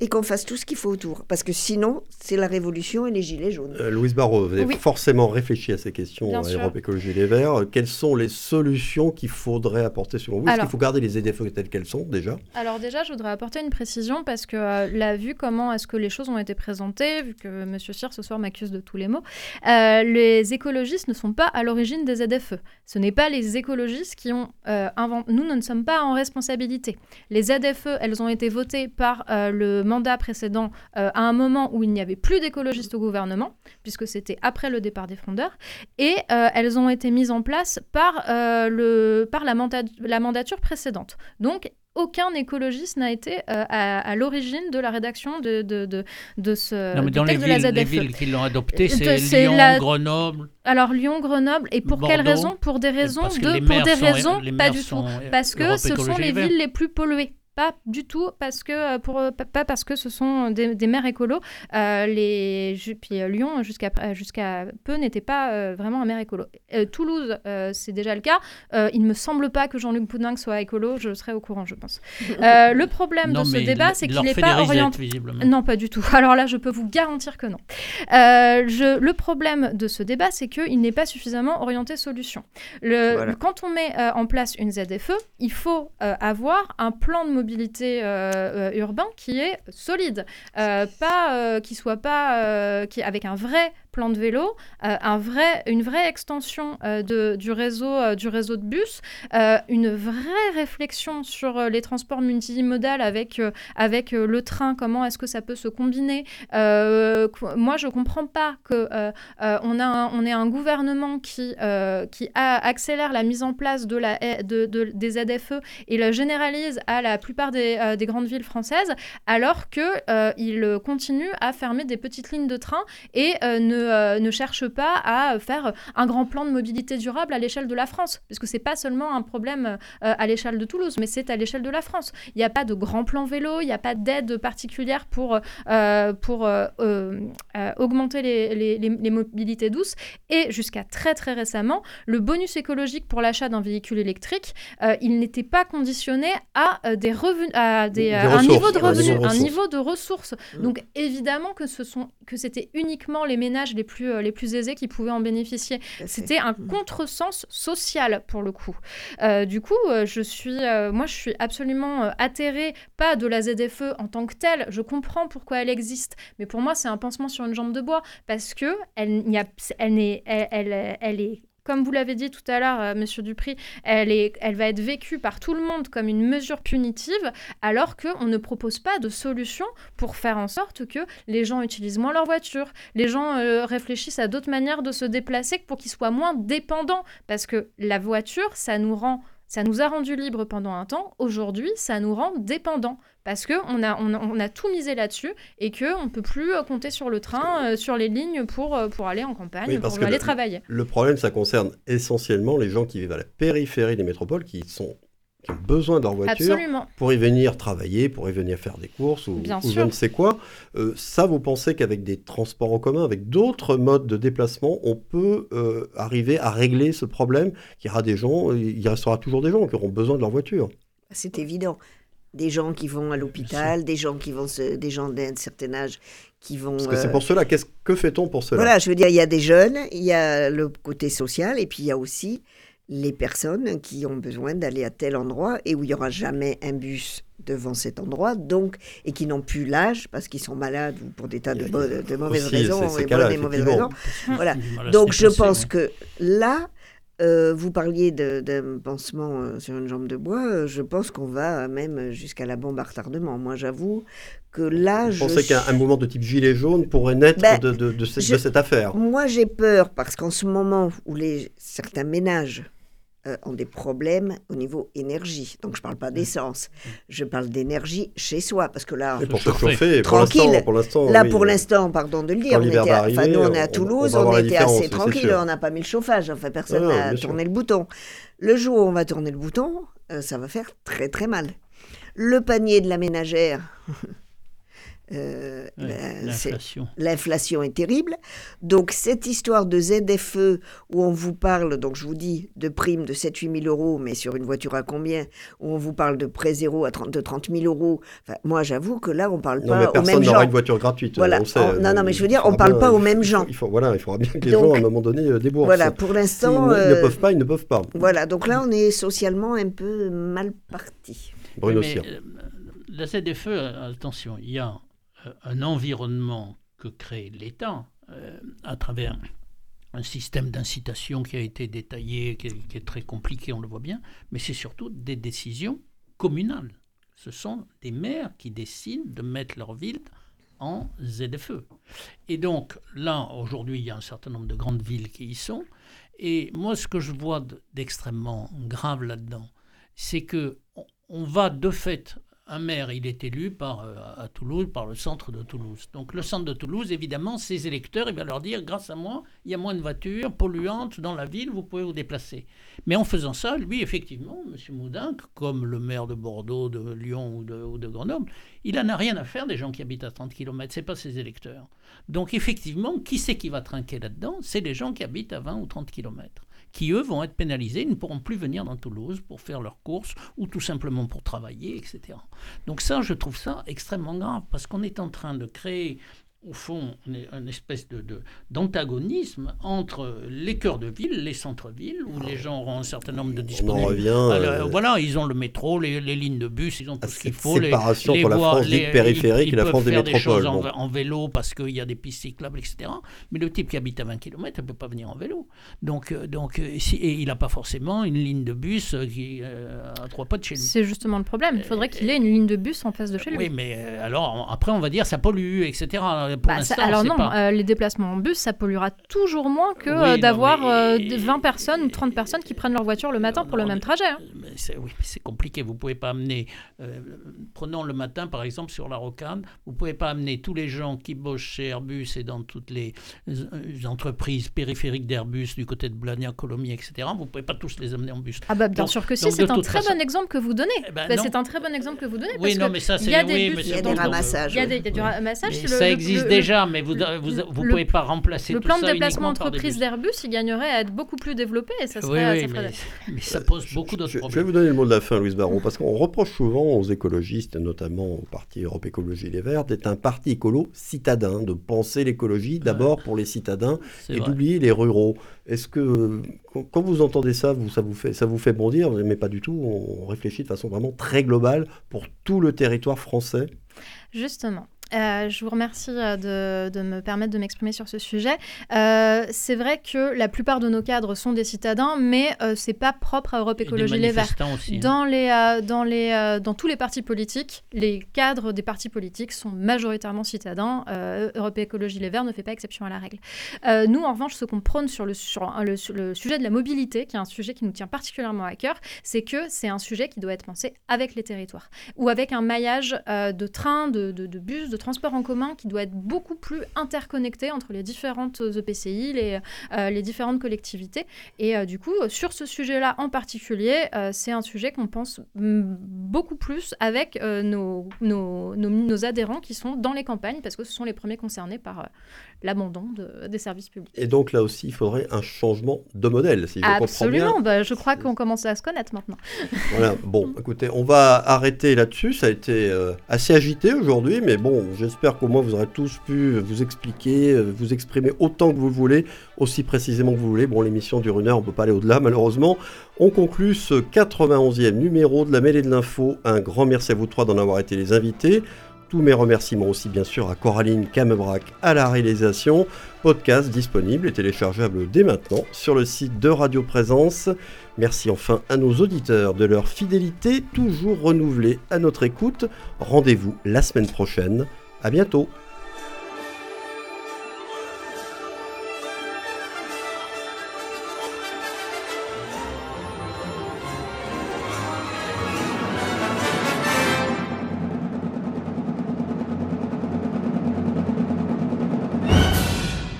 Speaker 3: et qu'on fasse tout ce qu'il faut autour. Parce que sinon, c'est la révolution et les gilets jaunes.
Speaker 2: Euh, Louise Barraud, vous avez
Speaker 4: Oui.
Speaker 2: forcément réfléchi à ces questions
Speaker 4: Bien
Speaker 2: à
Speaker 4: sûr.
Speaker 2: Europe Écologie Les Verts. Euh, Quelles sont les solutions qu'il faudrait apporter selon vous? Est-ce qu'il faut garder les ZFE telles qu'elles sont déjà?
Speaker 4: Alors déjà, je voudrais apporter une précision parce que euh, là, vu comment est-ce que les choses ont été présentées, vu que M. Cyr ce soir m'accuse de tous les mots, euh, les écologistes ne sont pas à l'origine des ZFE. Ce n'est pas les écologistes qui ont euh, inventé... Nous, nous ne sommes pas en responsabilité. Les ZFE, elles ont été votées par euh, le mandat précédent euh, à un moment où il n'y avait plus d'écologistes au gouvernement, puisque c'était après le départ des frondeurs, et euh, elles ont été mises en place par, euh, le, par la, manda- la mandature précédente. Donc, aucun écologiste n'a été euh, à, à l'origine de la rédaction de, de, de, de ce
Speaker 5: Non, mais
Speaker 4: du
Speaker 5: dans les
Speaker 4: texte de la
Speaker 5: villes, les
Speaker 4: ZFE.
Speaker 5: villes qui l'ont adopté, c'est Lyon,
Speaker 4: la-
Speaker 5: Grenoble.
Speaker 4: Alors Lyon, Grenoble, et pour quelles raisons Pour des raisons de,
Speaker 5: les
Speaker 4: pour des raisons
Speaker 5: les
Speaker 4: pas du tout, parce que ce sont les
Speaker 5: Les
Speaker 4: villes les plus polluées. Pas du tout, parce que euh, pour pas- pas parce que ce sont des, des maires écolos. Euh, les puis euh, Lyon jusqu'à jusqu'à peu n'était pas euh, vraiment un maire écolo. Euh, Toulouse, euh, c'est déjà le cas. Euh, il ne me semble pas que Jean-Luc Poudingue soit écolo. Je serais au courant, je pense. Euh, le problème
Speaker 5: Non,
Speaker 4: de ce débat, c'est
Speaker 5: il
Speaker 4: qu'il n'est pas orienté. Non, pas du tout. Alors là, je peux vous garantir que non. Euh, je- le problème de ce débat, c'est qu'il n'est pas suffisamment orienté solution. Le-
Speaker 3: Voilà.
Speaker 4: Quand on met euh, en place une ZFE, il faut euh, avoir un plan de mobilité euh, euh, urbain qui est solide, Euh, pas euh, qui soit pas qui avec un vrai plan de vélo, un vrai, une vraie extension de, du, réseau, du réseau de bus, une vraie réflexion sur les transports multimodaux avec, avec le train, comment est-ce que ça peut se combiner. moi, je ne comprends pas qu'on on, a on ait un gouvernement qui, qui accélère la mise en place de la, de, des ZFE et la généralise à la plupart des, des grandes villes françaises, alors qu'il continue à fermer des petites lignes de train et ne, ne cherche pas à faire un grand plan de mobilité durable à l'échelle de la France, parce que c'est pas seulement un problème à l'échelle de Toulouse, mais c'est à l'échelle de la France. Il n'y a pas de grand plan vélo, il n'y a pas d'aide particulière pour, pour augmenter les, les, les, mobilités douces. Et jusqu'à très très récemment, le bonus écologique pour l'achat d'un véhicule électrique, il n'était pas conditionné à des revenus, à des, un niveau de revenus, un niveau de ressources. Mmh. Donc évidemment que ce sont que c'était uniquement les ménages les plus les plus aisés qui pouvaient en bénéficier. C'était un mmh. contresens social pour le coup. Euh, du coup, euh, je suis, euh, moi, je suis absolument atterrée, pas de la ZFE en tant que telle. Je comprends pourquoi elle existe, mais pour moi, c'est un pansement sur une jambe de bois parce que elle, y a, elle, est, elle, elle, elle est comme vous l'avez dit tout à l'heure, euh, Monsieur Dupri, elle, va être vécue par tout le monde comme une mesure punitive, alors qu'on ne propose pas de solution pour faire en sorte que les gens utilisent moins leur voiture, les gens euh, réfléchissent à d'autres manières de se déplacer pour qu'ils soient moins dépendants, parce que la voiture, ça nous rend ça nous a rendu libres pendant un temps. Aujourd'hui, ça nous rend dépendants parce qu'on a, on, a tout misé là-dessus et qu'on ne peut plus euh, compter sur le train, euh, sur les lignes pour, euh, pour aller en campagne, pour aller travailler.
Speaker 2: Le problème, ça concerne essentiellement les gens qui vivent à la périphérie des métropoles, qui sont qui ont besoin de leur voiture pour y venir travailler, pour y venir faire des courses ou, je ne sais quoi. Euh, ça, vous pensez qu'avec des transports en commun, avec d'autres modes de déplacement, on peut euh, arriver à régler ce problème Qu'il y aura des gens, il restera toujours des gens qui auront besoin de leur voiture.
Speaker 3: C'est évident. Des gens qui vont à l'hôpital, des gens qui vont, des gens d'un certain âge qui vont.
Speaker 2: Parce que c'est pour cela. Qu'est-ce que fait-on pour cela?
Speaker 3: Voilà, je veux dire, il y a des jeunes, il y a le côté social, et puis il y a aussi les personnes qui ont besoin d'aller à tel endroit et où il n'y aura jamais un bus devant cet endroit, donc, et qui n'ont plus l'âge parce qu'ils sont malades ou pour des tas de, de mauvaises raisons, et des mauvaises raisons. Voilà. Donc je pense que là, euh, vous parliez d'un pansement euh, sur une jambe de bois. Euh, je pense qu'on va même jusqu'à la bombe à retardement. Moi, j'avoue que là,
Speaker 2: je pensais qu'un mouvement de type gilet jaune pourrait naître ben, de, de, cette affaire?
Speaker 3: Moi, j'ai peur parce qu'en ce moment où les, certains ménages euh, ont des problèmes au niveau énergie. Donc je ne parle pas d'essence, je parle d'énergie chez soi, parce que là,
Speaker 2: pour se chauffer, tranquille. Pour
Speaker 3: là pour l'instant, pardon de le dire, on était, nous on est à Toulouse, on, était assez tranquille, on n'a pas mis le chauffage, enfin personne n'a tourné le bouton. Le jour où on va tourner le bouton, euh, ça va faire très très mal. Le panier de la ménagère.
Speaker 5: Euh, l'inflation.
Speaker 3: L'inflation est terrible. Donc cette histoire de ZFE où on vous parle, donc je vous dis, de primes de 7-8 000 euros, mais sur une voiture à combien Où on vous parle de prêt zéro à 30, de 30 000 euros. moi j'avoue que là on parle pas aux mêmes gens.
Speaker 2: Personne n'aura une voiture gratuite.
Speaker 3: Voilà. non, non, mais je veux dire, on parle pas aux mêmes gens.
Speaker 2: Il faut, voilà, il faudra bien que les gens à un moment donné euh, déboursent.
Speaker 3: Voilà, pour l'instant.
Speaker 2: Ils ne, euh, peuvent pas, ils ne peuvent pas.
Speaker 3: Voilà, donc là on est socialement un peu mal parti.
Speaker 2: Bruno mais,
Speaker 5: La ZFE, attention, il y a euh, un environnement que crée l'État euh, à travers un système d'incitation qui a été détaillé, qui est, très compliqué, on le voit bien, mais c'est surtout des décisions communales. Ce sont des maires qui décident de mettre leur ville en ZFE. Et donc là, aujourd'hui, il y a un certain nombre de grandes villes qui y sont. Et moi, ce que je vois d'extrêmement grave là-dedans, c'est que on va de fait un maire, il est élu par, euh, à Toulouse, par le centre de Toulouse. Donc le centre de Toulouse, évidemment, ses électeurs, il va leur dire, grâce à moi, il y a moins de voitures polluantes dans la ville, vous pouvez vous déplacer. Mais en faisant ça, lui, effectivement, M. Moudin, comme le maire de Bordeaux, de Lyon ou de, ou de Grenoble, il n'en a rien à faire des gens qui habitent à 30 km, ce n'est pas ses électeurs. Donc effectivement, qui c'est qui va trinquer là-dedans? C'est les gens qui habitent à 20 ou 30 km qui eux vont être pénalisés, ils ne pourront plus venir dans Toulouse pour faire leurs courses ou tout simplement pour travailler, etc. Donc ça, je trouve ça extrêmement grave parce qu'on est en train de créer au fond, une espèce de, d'antagonisme entre les cœurs de ville, les centres-villes, où les gens auront un certain nombre de disponibilités.
Speaker 2: On en revient.
Speaker 5: Euh, voilà, ils ont le métro, les, lignes de bus, ils ont tout ce qu'il faut.
Speaker 2: Séparation les, pour la France dite périphérique et la France des métropoles. Ils
Speaker 5: peuvent faire des choses en, vélo parce qu'il y a des pistes cyclables, etc. Mais le type qui habite à 20 km ne peut pas venir en vélo. Donc, euh, donc euh, et il n'a pas forcément une ligne de bus qui à trois pas de chez lui.
Speaker 4: C'est justement le problème. Il faudrait qu'il ait une ligne de bus en face de chez lui.
Speaker 5: Oui, mais alors après, on va dire ça pollue, etc.
Speaker 4: Bah, alors non, euh, les déplacements en bus, ça polluera toujours moins que euh, d'avoir 20 euh, personnes ou 30 personnes qui prennent leur voiture le matin pour le même trajet. Hein.
Speaker 5: oui, c'est compliqué. Vous pouvez pas amener, prenons le matin par exemple sur la rocade, vous pouvez pas amener tous les gens qui bossent chez Airbus et dans toutes les entreprises périphériques d'Airbus du côté de Blagnac, Colomiers, etc. Vous pouvez pas tous les amener en bus.
Speaker 4: Ah bah bien sûr que si, c'est un très bon exemple que vous donnez. Eh ben bah, c'est un très bon exemple que vous donnez.
Speaker 5: Oui, non, mais ça c'est... Il
Speaker 3: y a des, il y a des ramassages.
Speaker 4: Il y a, du ramassage.
Speaker 5: ça existe déjà, mais vous vous ne pouvez pas remplacer
Speaker 4: le
Speaker 5: tout
Speaker 4: plan de déplacement entreprise d'Airbus, il gagnerait à être beaucoup plus développé et ça serait.
Speaker 5: Oui, mais, ça pose beaucoup d'autres problèmes.
Speaker 2: Je vais vous donner le mot de la fin, Louise Baron, parce qu'on reproche souvent aux écologistes, notamment au Parti Europe Écologie Les Verts, d'être un parti écolo citadin, de penser l'écologie d'abord pour les citadins et d'oublier les ruraux. Est-ce que quand vous entendez ça, vous, ça, vous fait, ça vous fait bondir Mais pas du tout. On réfléchit de façon vraiment très globale pour tout le territoire français?
Speaker 4: Justement, euh, je vous remercie euh, de, de me permettre de m'exprimer sur ce sujet. Euh, c'est vrai que la plupart de nos cadres sont des citadins, mais euh, c'est pas propre à Europe Écologie Les Verts.
Speaker 5: Aussi,
Speaker 4: hein. dans, les, dans, les, dans tous les partis politiques, les cadres des partis politiques sont majoritairement citadins. Europe Écologie Les Verts ne fait pas exception à la règle. nous, en revanche, ce qu'on prône sur, le, sur le, le, sujet de la mobilité, qui est un sujet qui nous tient particulièrement à cœur, c'est que c'est un sujet qui doit être pensé avec les territoires ou avec un maillage de trains, de, de, de bus, de transport en commun qui doit être beaucoup plus interconnecté entre les différentes EPCI, les, euh, les différentes collectivités. Et euh, du coup, sur ce sujet-là en particulier, euh, c'est un sujet qu'on pense beaucoup plus avec nos, adhérents qui sont dans les campagnes, parce que ce sont les premiers concernés par l'abandon de, des services publics.
Speaker 2: Et donc là aussi, il faudrait un changement de modèle, si je comprends bien.
Speaker 4: Absolument, bah, je crois qu'on commence à se connaître maintenant.
Speaker 2: Voilà, bon, écoutez, on va arrêter là-dessus, ça a été assez agité aujourd'hui, mais bon, j'espère qu'au moins vous aurez tous pu vous expliquer, euh, vous exprimer autant que vous voulez, aussi précisément que vous voulez. Bon, l'émission dure une heure, on ne peut pas aller au-delà malheureusement. On conclut ce 91e numéro de la mêlée de l'info. Un grand merci à vous trois d'en avoir été les invités. Tous mes remerciements aussi bien sûr à Coraline Camebrac à la réalisation. Podcast disponible et téléchargeable dès maintenant sur le site de Radio Présence. Merci enfin à nos auditeurs de leur fidélité toujours renouvelée à notre écoute. Rendez-vous la semaine prochaine. À bientôt